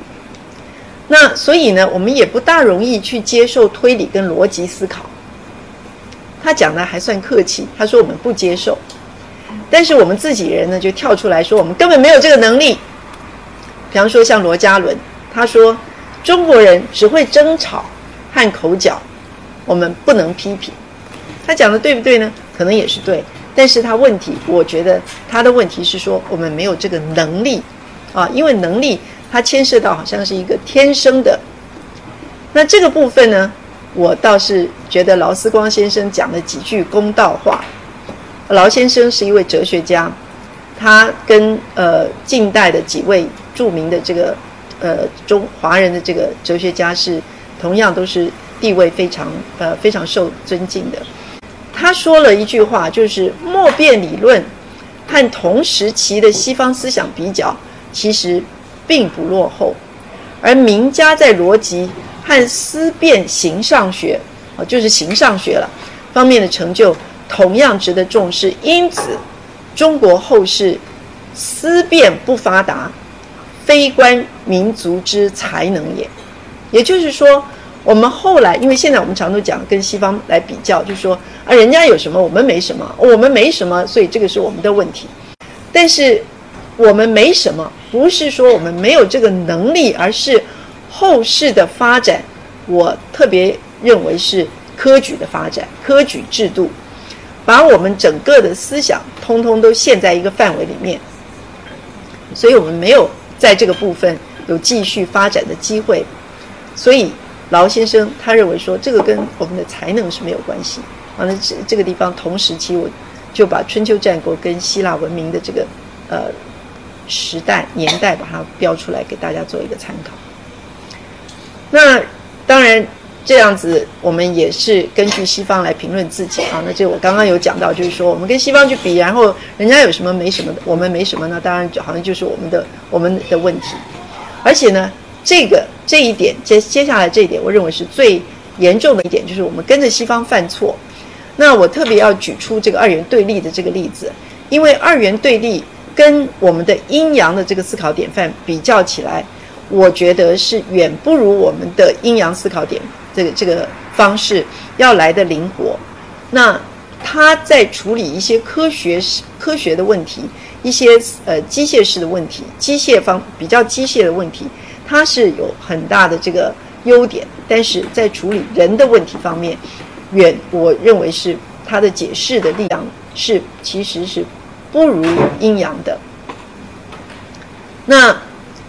那所以呢，我们也不大容易去接受推理跟逻辑思考。他讲的还算客气，他说我们不接受，但是我们自己人呢就跳出来说，我们根本没有这个能力。比方说像罗家伦，他说。中国人只会争吵和口角，我们不能批评。他讲的对不对呢？可能也是对，但是他问题，我觉得他的问题是说我们没有这个能力啊，因为能力它牵涉到好像是一个天生的。那这个部分呢，我倒是觉得劳思光先生讲了几句公道话。劳先生是一位哲学家，他跟呃近代的几位著名的这个。呃，中华人的这个哲学家是同样都是地位非常呃非常受尊敬的。他说了一句话，就是莫辩理论和同时期的西方思想比较，其实并不落后。而名家在逻辑和思辨形上学啊，就是形上学了方面的成就，同样值得重视。因此，中国后世思辨不发达。非观民族之才能也，也就是说，我们后来，因为现在我们常都讲跟西方来比较，就说啊，人家有什么，我们没什么，我们没什么，所以这个是我们的问题。但是我们没什么，不是说我们没有这个能力，而是后世的发展，我特别认为是科举的发展，科举制度把我们整个的思想通通都陷在一个范围里面，所以我们没有。在这个部分有继续发展的机会，所以劳先生他认为说这个跟我们的才能是没有关系。完了，这这个地方同时期，我就把春秋战国跟希腊文明的这个呃时代年代把它标出来给大家做一个参考。那当然。这样子，我们也是根据西方来评论自己啊。那这我刚刚有讲到，就是说我们跟西方去比，然后人家有什么没什么的，我们没什么呢？当然就好像就是我们的我们的问题。而且呢，这个这一点接接下来这一点，我认为是最严重的一点，就是我们跟着西方犯错。那我特别要举出这个二元对立的这个例子，因为二元对立跟我们的阴阳的这个思考典范比较起来，我觉得是远不如我们的阴阳思考点。这个这个方式要来的灵活，那他在处理一些科学科学的问题，一些呃机械式的问题，机械方比较机械的问题，它是有很大的这个优点，但是在处理人的问题方面，远我认为是他的解释的力量是其实是不如阴阳的。那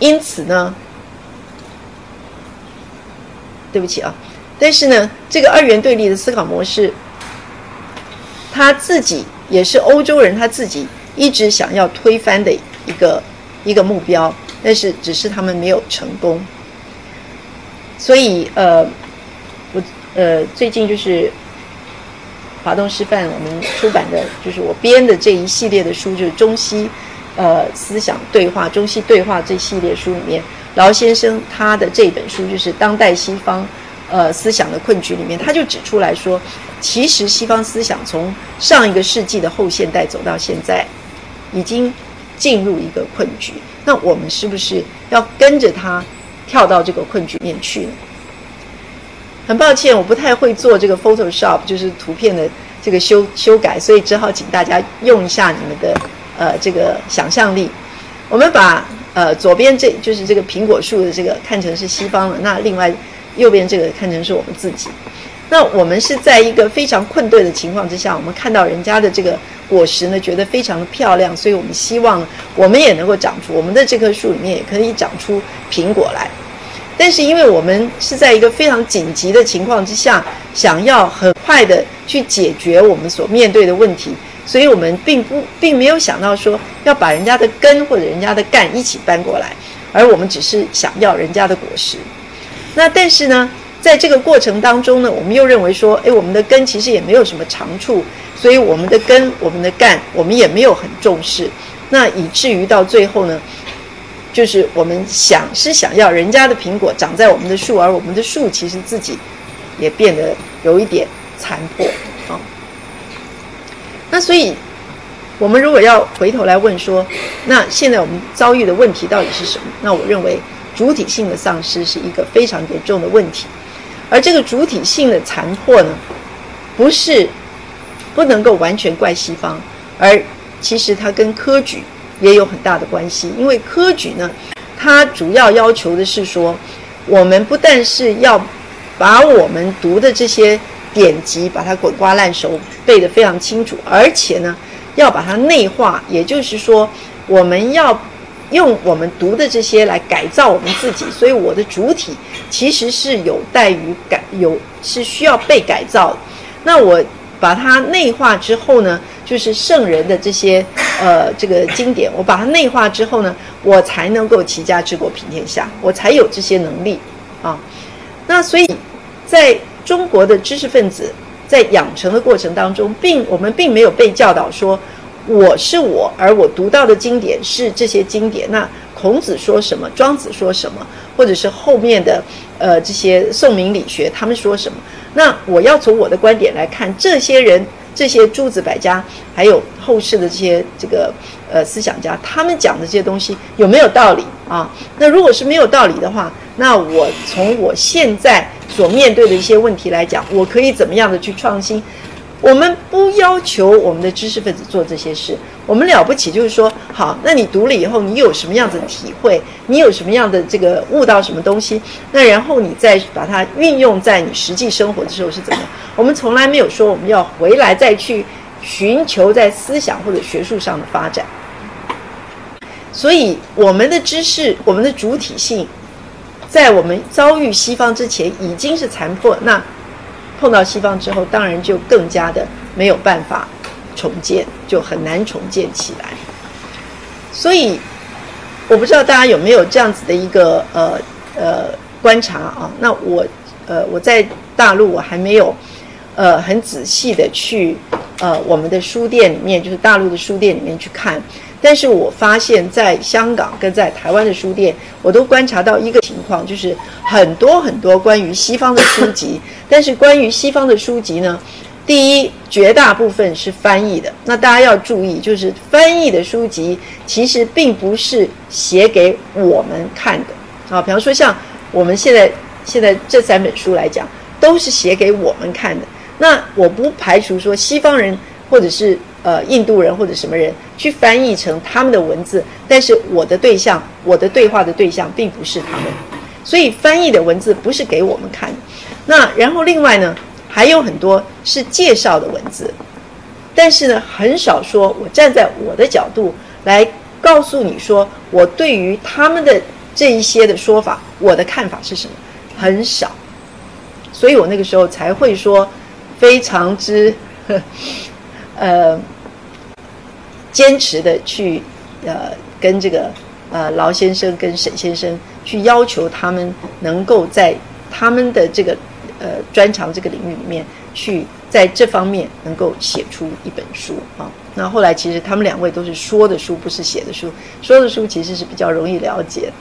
因此呢，对不起啊，但是呢，这个二元对立的思考模式，他自己也是欧洲人他自己一直想要推翻的一个一个目标，但是只是他们没有成功。所以呃，我呃最近就是华东师范我们出版的，就是我编的这一系列的书，就是中西。呃，思想对话、中西对话这系列书里面，劳先生他的这本书就是当代西方呃思想的困局里面，他就指出来说，其实西方思想从上一个世纪的后现代走到现在，已经进入一个困局。那我们是不是要跟着他跳到这个困局面去呢？很抱歉，我不太会做这个 Photoshop，就是图片的这个修修改，所以只好请大家用一下你们的。呃，这个想象力，我们把呃左边这就是这个苹果树的这个看成是西方了，那另外右边这个看成是我们自己。那我们是在一个非常困顿的情况之下，我们看到人家的这个果实呢，觉得非常的漂亮，所以我们希望我们也能够长出我们的这棵树里面也可以长出苹果来。但是因为我们是在一个非常紧急的情况之下，想要很快的去解决我们所面对的问题。所以我们并不并没有想到说要把人家的根或者人家的干一起搬过来，而我们只是想要人家的果实。那但是呢，在这个过程当中呢，我们又认为说，哎，我们的根其实也没有什么长处，所以我们的根、我们的干，我们也没有很重视。那以至于到最后呢，就是我们想是想要人家的苹果长在我们的树，而我们的树其实自己也变得有一点残破。那所以，我们如果要回头来问说，那现在我们遭遇的问题到底是什么？那我认为主体性的丧失是一个非常严重的问题，而这个主体性的残破呢，不是不能够完全怪西方，而其实它跟科举也有很大的关系，因为科举呢，它主要要求的是说，我们不但是要把我们读的这些。典籍把它滚瓜烂熟背得非常清楚，而且呢，要把它内化，也就是说，我们要用我们读的这些来改造我们自己。所以我的主体其实是有待于改，有是需要被改造。那我把它内化之后呢，就是圣人的这些呃这个经典，我把它内化之后呢，我才能够齐家治国平天下，我才有这些能力啊。那所以在中国的知识分子在养成的过程当中，并我们并没有被教导说我是我，而我读到的经典是这些经典。那孔子说什么，庄子说什么，或者是后面的呃这些宋明理学他们说什么？那我要从我的观点来看，这些人这些诸子百家，还有后世的这些这个呃思想家，他们讲的这些东西有没有道理啊？那如果是没有道理的话，那我从我现在。所面对的一些问题来讲，我可以怎么样的去创新？我们不要求我们的知识分子做这些事，我们了不起就是说，好，那你读了以后，你有什么样子的体会？你有什么样的这个悟到什么东西？那然后你再把它运用在你实际生活的时候是怎么？我们从来没有说我们要回来再去寻求在思想或者学术上的发展。所以，我们的知识，我们的主体性。在我们遭遇西方之前，已经是残破。那碰到西方之后，当然就更加的没有办法重建，就很难重建起来。所以，我不知道大家有没有这样子的一个呃呃观察啊？那我呃我在大陆我还没有呃很仔细的去呃我们的书店里面，就是大陆的书店里面去看。但是我发现，在香港跟在台湾的书店，我都观察到一个情况，就是很多很多关于西方的书籍。但是关于西方的书籍呢，第一，绝大部分是翻译的。那大家要注意，就是翻译的书籍其实并不是写给我们看的啊。比方说，像我们现在现在这三本书来讲，都是写给我们看的。那我不排除说西方人或者是。呃，印度人或者什么人去翻译成他们的文字，但是我的对象，我的对话的对象并不是他们。所以翻译的文字不是给我们看。那然后另外呢，还有很多是介绍的文字，但是呢，很少说我站在我的角度来告诉你说我对于他们的这一些的说法，我的看法是什么，很少。所以我那个时候才会说非常之呃坚持的去呃跟这个呃劳先生跟沈先生去要求他们能够在他们的这个呃专长这个领域里面去在这方面能够写出一本书啊。那后来其实他们两位都是说的书，不是写的书。说的书其实是比较容易了解。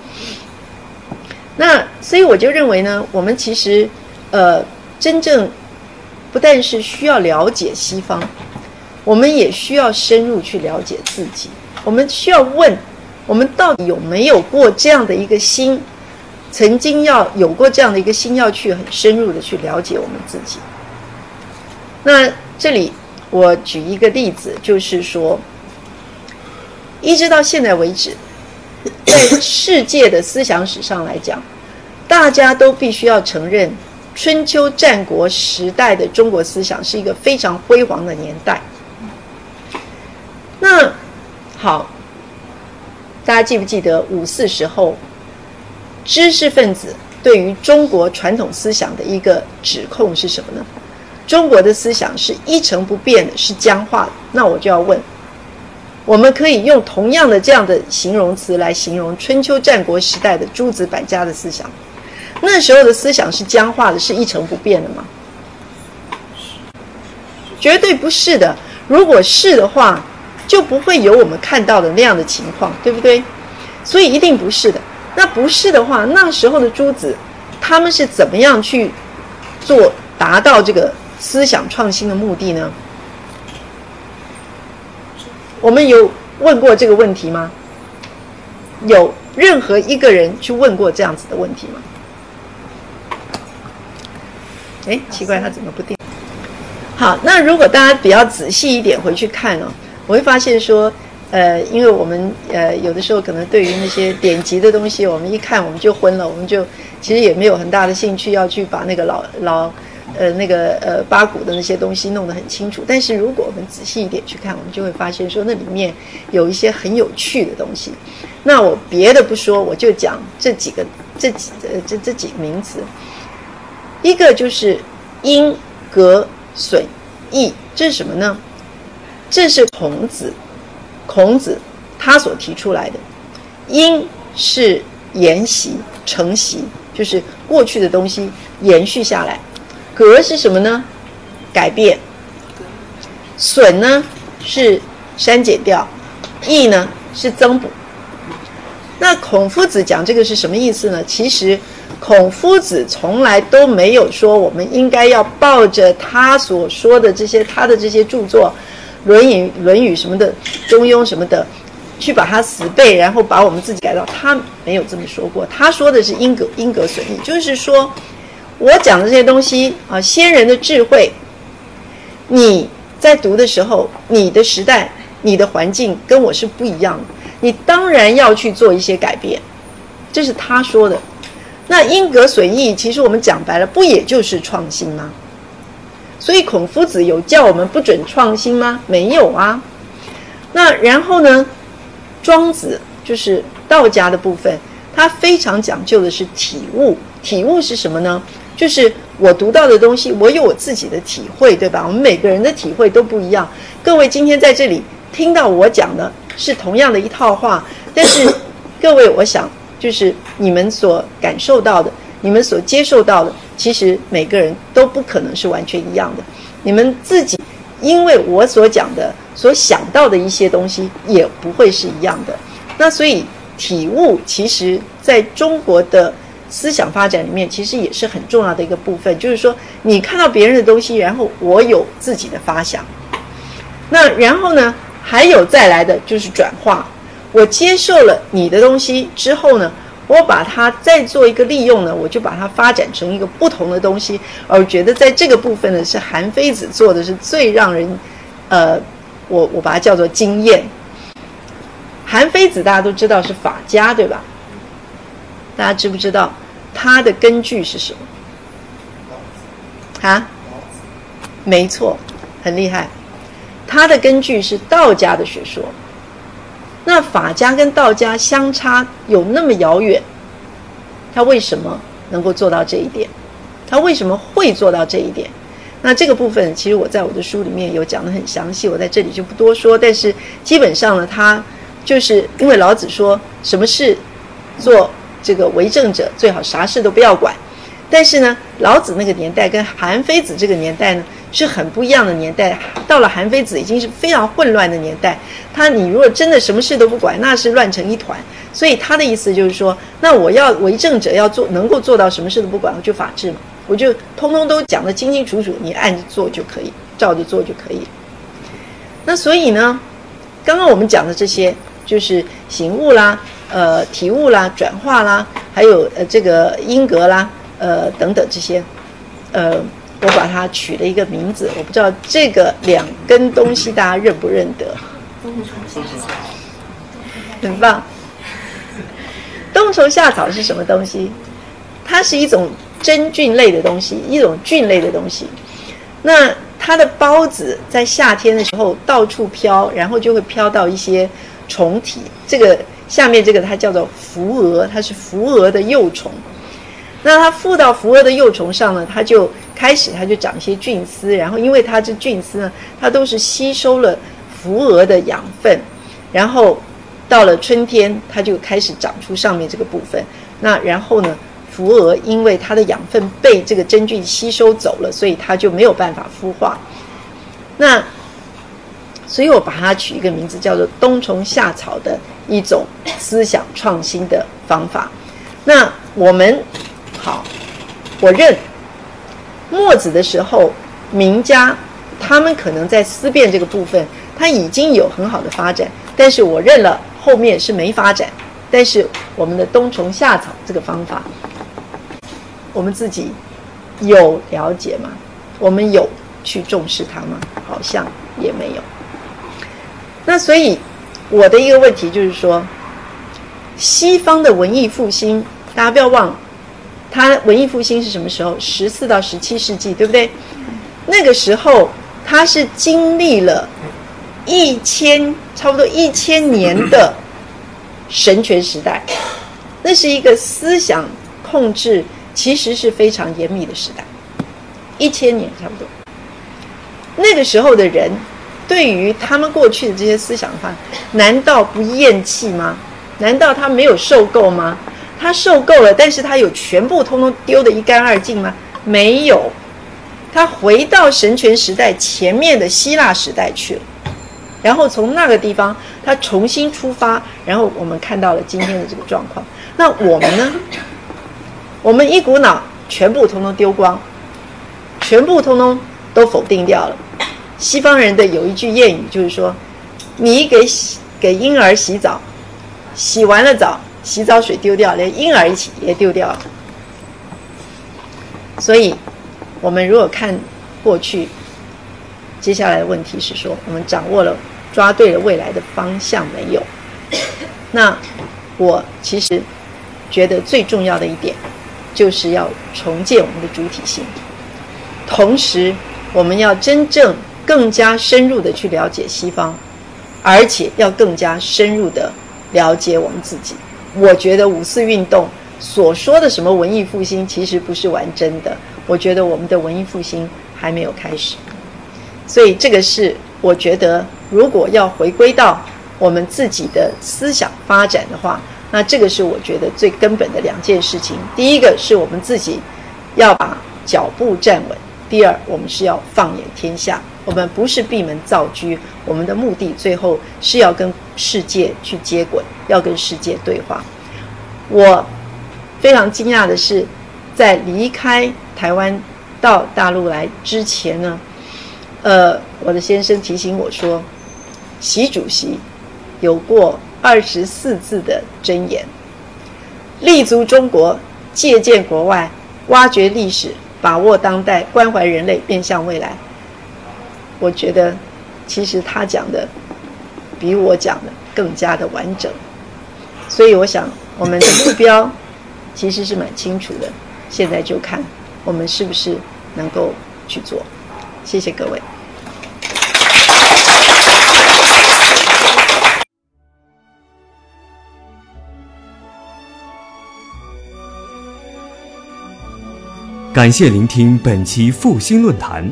那所以我就认为呢，我们其实。呃，真正不但是需要了解西方，我们也需要深入去了解自己。我们需要问：我们到底有没有过这样的一个心？曾经要有过这样的一个心，要去很深入的去了解我们自己。那这里我举一个例子，就是说，一直到现在为止，在世界的思想史上来讲，大家都必须要承认。春秋战国时代的中国思想是一个非常辉煌的年代。那好，大家记不记得五四时候知识分子对于中国传统思想的一个指控是什么呢？中国的思想是一成不变的，是僵化的。那我就要问，我们可以用同样的这样的形容词来形容春秋战国时代的诸子百家的思想？那时候的思想是僵化的，是一成不变的吗？绝对不是的。如果是的话，就不会有我们看到的那样的情况，对不对？所以一定不是的。那不是的话，那时候的诸子，他们是怎么样去做达到这个思想创新的目的呢？我们有问过这个问题吗？有任何一个人去问过这样子的问题吗？哎，奇怪，他怎么不定？好，那如果大家比较仔细一点回去看哦，我会发现说，呃，因为我们呃有的时候可能对于那些典籍的东西，我们一看我们就昏了，我们就其实也没有很大的兴趣要去把那个老老呃那个呃八股的那些东西弄得很清楚。但是如果我们仔细一点去看，我们就会发现说那里面有一些很有趣的东西。那我别的不说，我就讲这几个这几呃这这几个名词。一个就是因格损益，这是什么呢？这是孔子，孔子他所提出来的。因是沿袭承袭，就是过去的东西延续下来。格是什么呢？改变。损呢是删减掉，益呢是增补。那孔夫子讲这个是什么意思呢？其实。孔夫子从来都没有说我们应该要抱着他所说的这些他的这些著作，《论语》《论语》什么的，《中庸》什么的，去把它死背，然后把我们自己改造。他没有这么说过。他说的是因格因格损益，就是说我讲的这些东西啊，先人的智慧，你在读的时候，你的时代、你的环境跟我是不一样的，你当然要去做一些改变。这是他说的。那因格损益，其实我们讲白了，不也就是创新吗？所以孔夫子有叫我们不准创新吗？没有啊。那然后呢？庄子就是道家的部分，他非常讲究的是体悟。体悟是什么呢？就是我读到的东西，我有我自己的体会，对吧？我们每个人的体会都不一样。各位今天在这里听到我讲的是同样的一套话，但是 各位，我想。就是你们所感受到的，你们所接受到的，其实每个人都不可能是完全一样的。你们自己，因为我所讲的、所想到的一些东西，也不会是一样的。那所以体悟，其实在中国的思想发展里面，其实也是很重要的一个部分。就是说，你看到别人的东西，然后我有自己的发想。那然后呢，还有再来的就是转化。我接受了你的东西之后呢，我把它再做一个利用呢，我就把它发展成一个不同的东西。而觉得在这个部分呢，是韩非子做的是最让人，呃，我我把它叫做惊艳。韩非子大家都知道是法家对吧？大家知不知道他的根据是什么？啊？没错，很厉害。他的根据是道家的学说。那法家跟道家相差有那么遥远，他为什么能够做到这一点？他为什么会做到这一点？那这个部分其实我在我的书里面有讲得很详细，我在这里就不多说。但是基本上呢，他就是因为老子说什么事做这个为政者最好啥事都不要管。但是呢，老子那个年代跟韩非子这个年代呢是很不一样的年代。到了韩非子已经是非常混乱的年代，他你如果真的什么事都不管，那是乱成一团。所以他的意思就是说，那我要为政者要做能够做到什么事都不管，我就法治嘛，我就通通都讲得清清楚楚，你按着做就可以，照着做就可以。那所以呢，刚刚我们讲的这些就是形物啦、呃体物啦、转化啦，还有呃这个音格啦。呃，等等这些，呃，我把它取了一个名字，我不知道这个两根东西大家认不认得？很棒。冬虫夏草是什么东西？它是一种真菌类的东西，一种菌类的东西。那它的孢子在夏天的时候到处飘，然后就会飘到一些虫体。这个下面这个它叫做伏蛾，它是伏蛾的幼虫。那它附到伏蛾的幼虫上呢，它就开始它就长一些菌丝，然后因为它这菌丝呢，它都是吸收了伏蛾的养分，然后到了春天，它就开始长出上面这个部分。那然后呢，伏蛾因为它的养分被这个真菌吸收走了，所以它就没有办法孵化。那所以我把它取一个名字叫做冬虫夏草的一种思想创新的方法。那我们。好，我认墨子的时候，名家他们可能在思辨这个部分，他已经有很好的发展。但是我认了后面是没发展。但是我们的冬虫夏草这个方法，我们自己有了解吗？我们有去重视它吗？好像也没有。那所以我的一个问题就是说，西方的文艺复兴，大家不要忘。它文艺复兴是什么时候？十四到十七世纪，对不对？那个时候，它是经历了一千差不多一千年的神权时代，那是一个思想控制其实是非常严密的时代，一千年差不多。那个时候的人，对于他们过去的这些思想的话，难道不厌弃吗？难道他没有受够吗？他受够了，但是他有全部通通丢得一干二净吗？没有，他回到神权时代前面的希腊时代去了，然后从那个地方他重新出发，然后我们看到了今天的这个状况。那我们呢？我们一股脑全部通通丢光，全部通通都否定掉了。西方人的有一句谚语就是说：“你给洗给婴儿洗澡，洗完了澡。”洗澡水丢掉，连婴儿一起也丢掉了。所以，我们如果看过去，接下来的问题是说，我们掌握了、抓对了未来的方向没有？那我其实觉得最重要的一点，就是要重建我们的主体性，同时我们要真正更加深入的去了解西方，而且要更加深入的了解我们自己。我觉得五四运动所说的什么文艺复兴，其实不是玩真的。我觉得我们的文艺复兴还没有开始，所以这个是我觉得，如果要回归到我们自己的思想发展的话，那这个是我觉得最根本的两件事情。第一个是我们自己要把脚步站稳；第二，我们是要放眼天下。我们不是闭门造车，我们的目的最后是要跟世界去接轨，要跟世界对话。我非常惊讶的是，在离开台湾到大陆来之前呢，呃，我的先生提醒我说，习主席有过二十四字的箴言：立足中国，借鉴国外，挖掘历史，把握当代，关怀人类，面向未来。我觉得，其实他讲的比我讲的更加的完整，所以我想我们的目标 其实是蛮清楚的。现在就看我们是不是能够去做。谢谢各位。感谢聆听本期复兴论坛。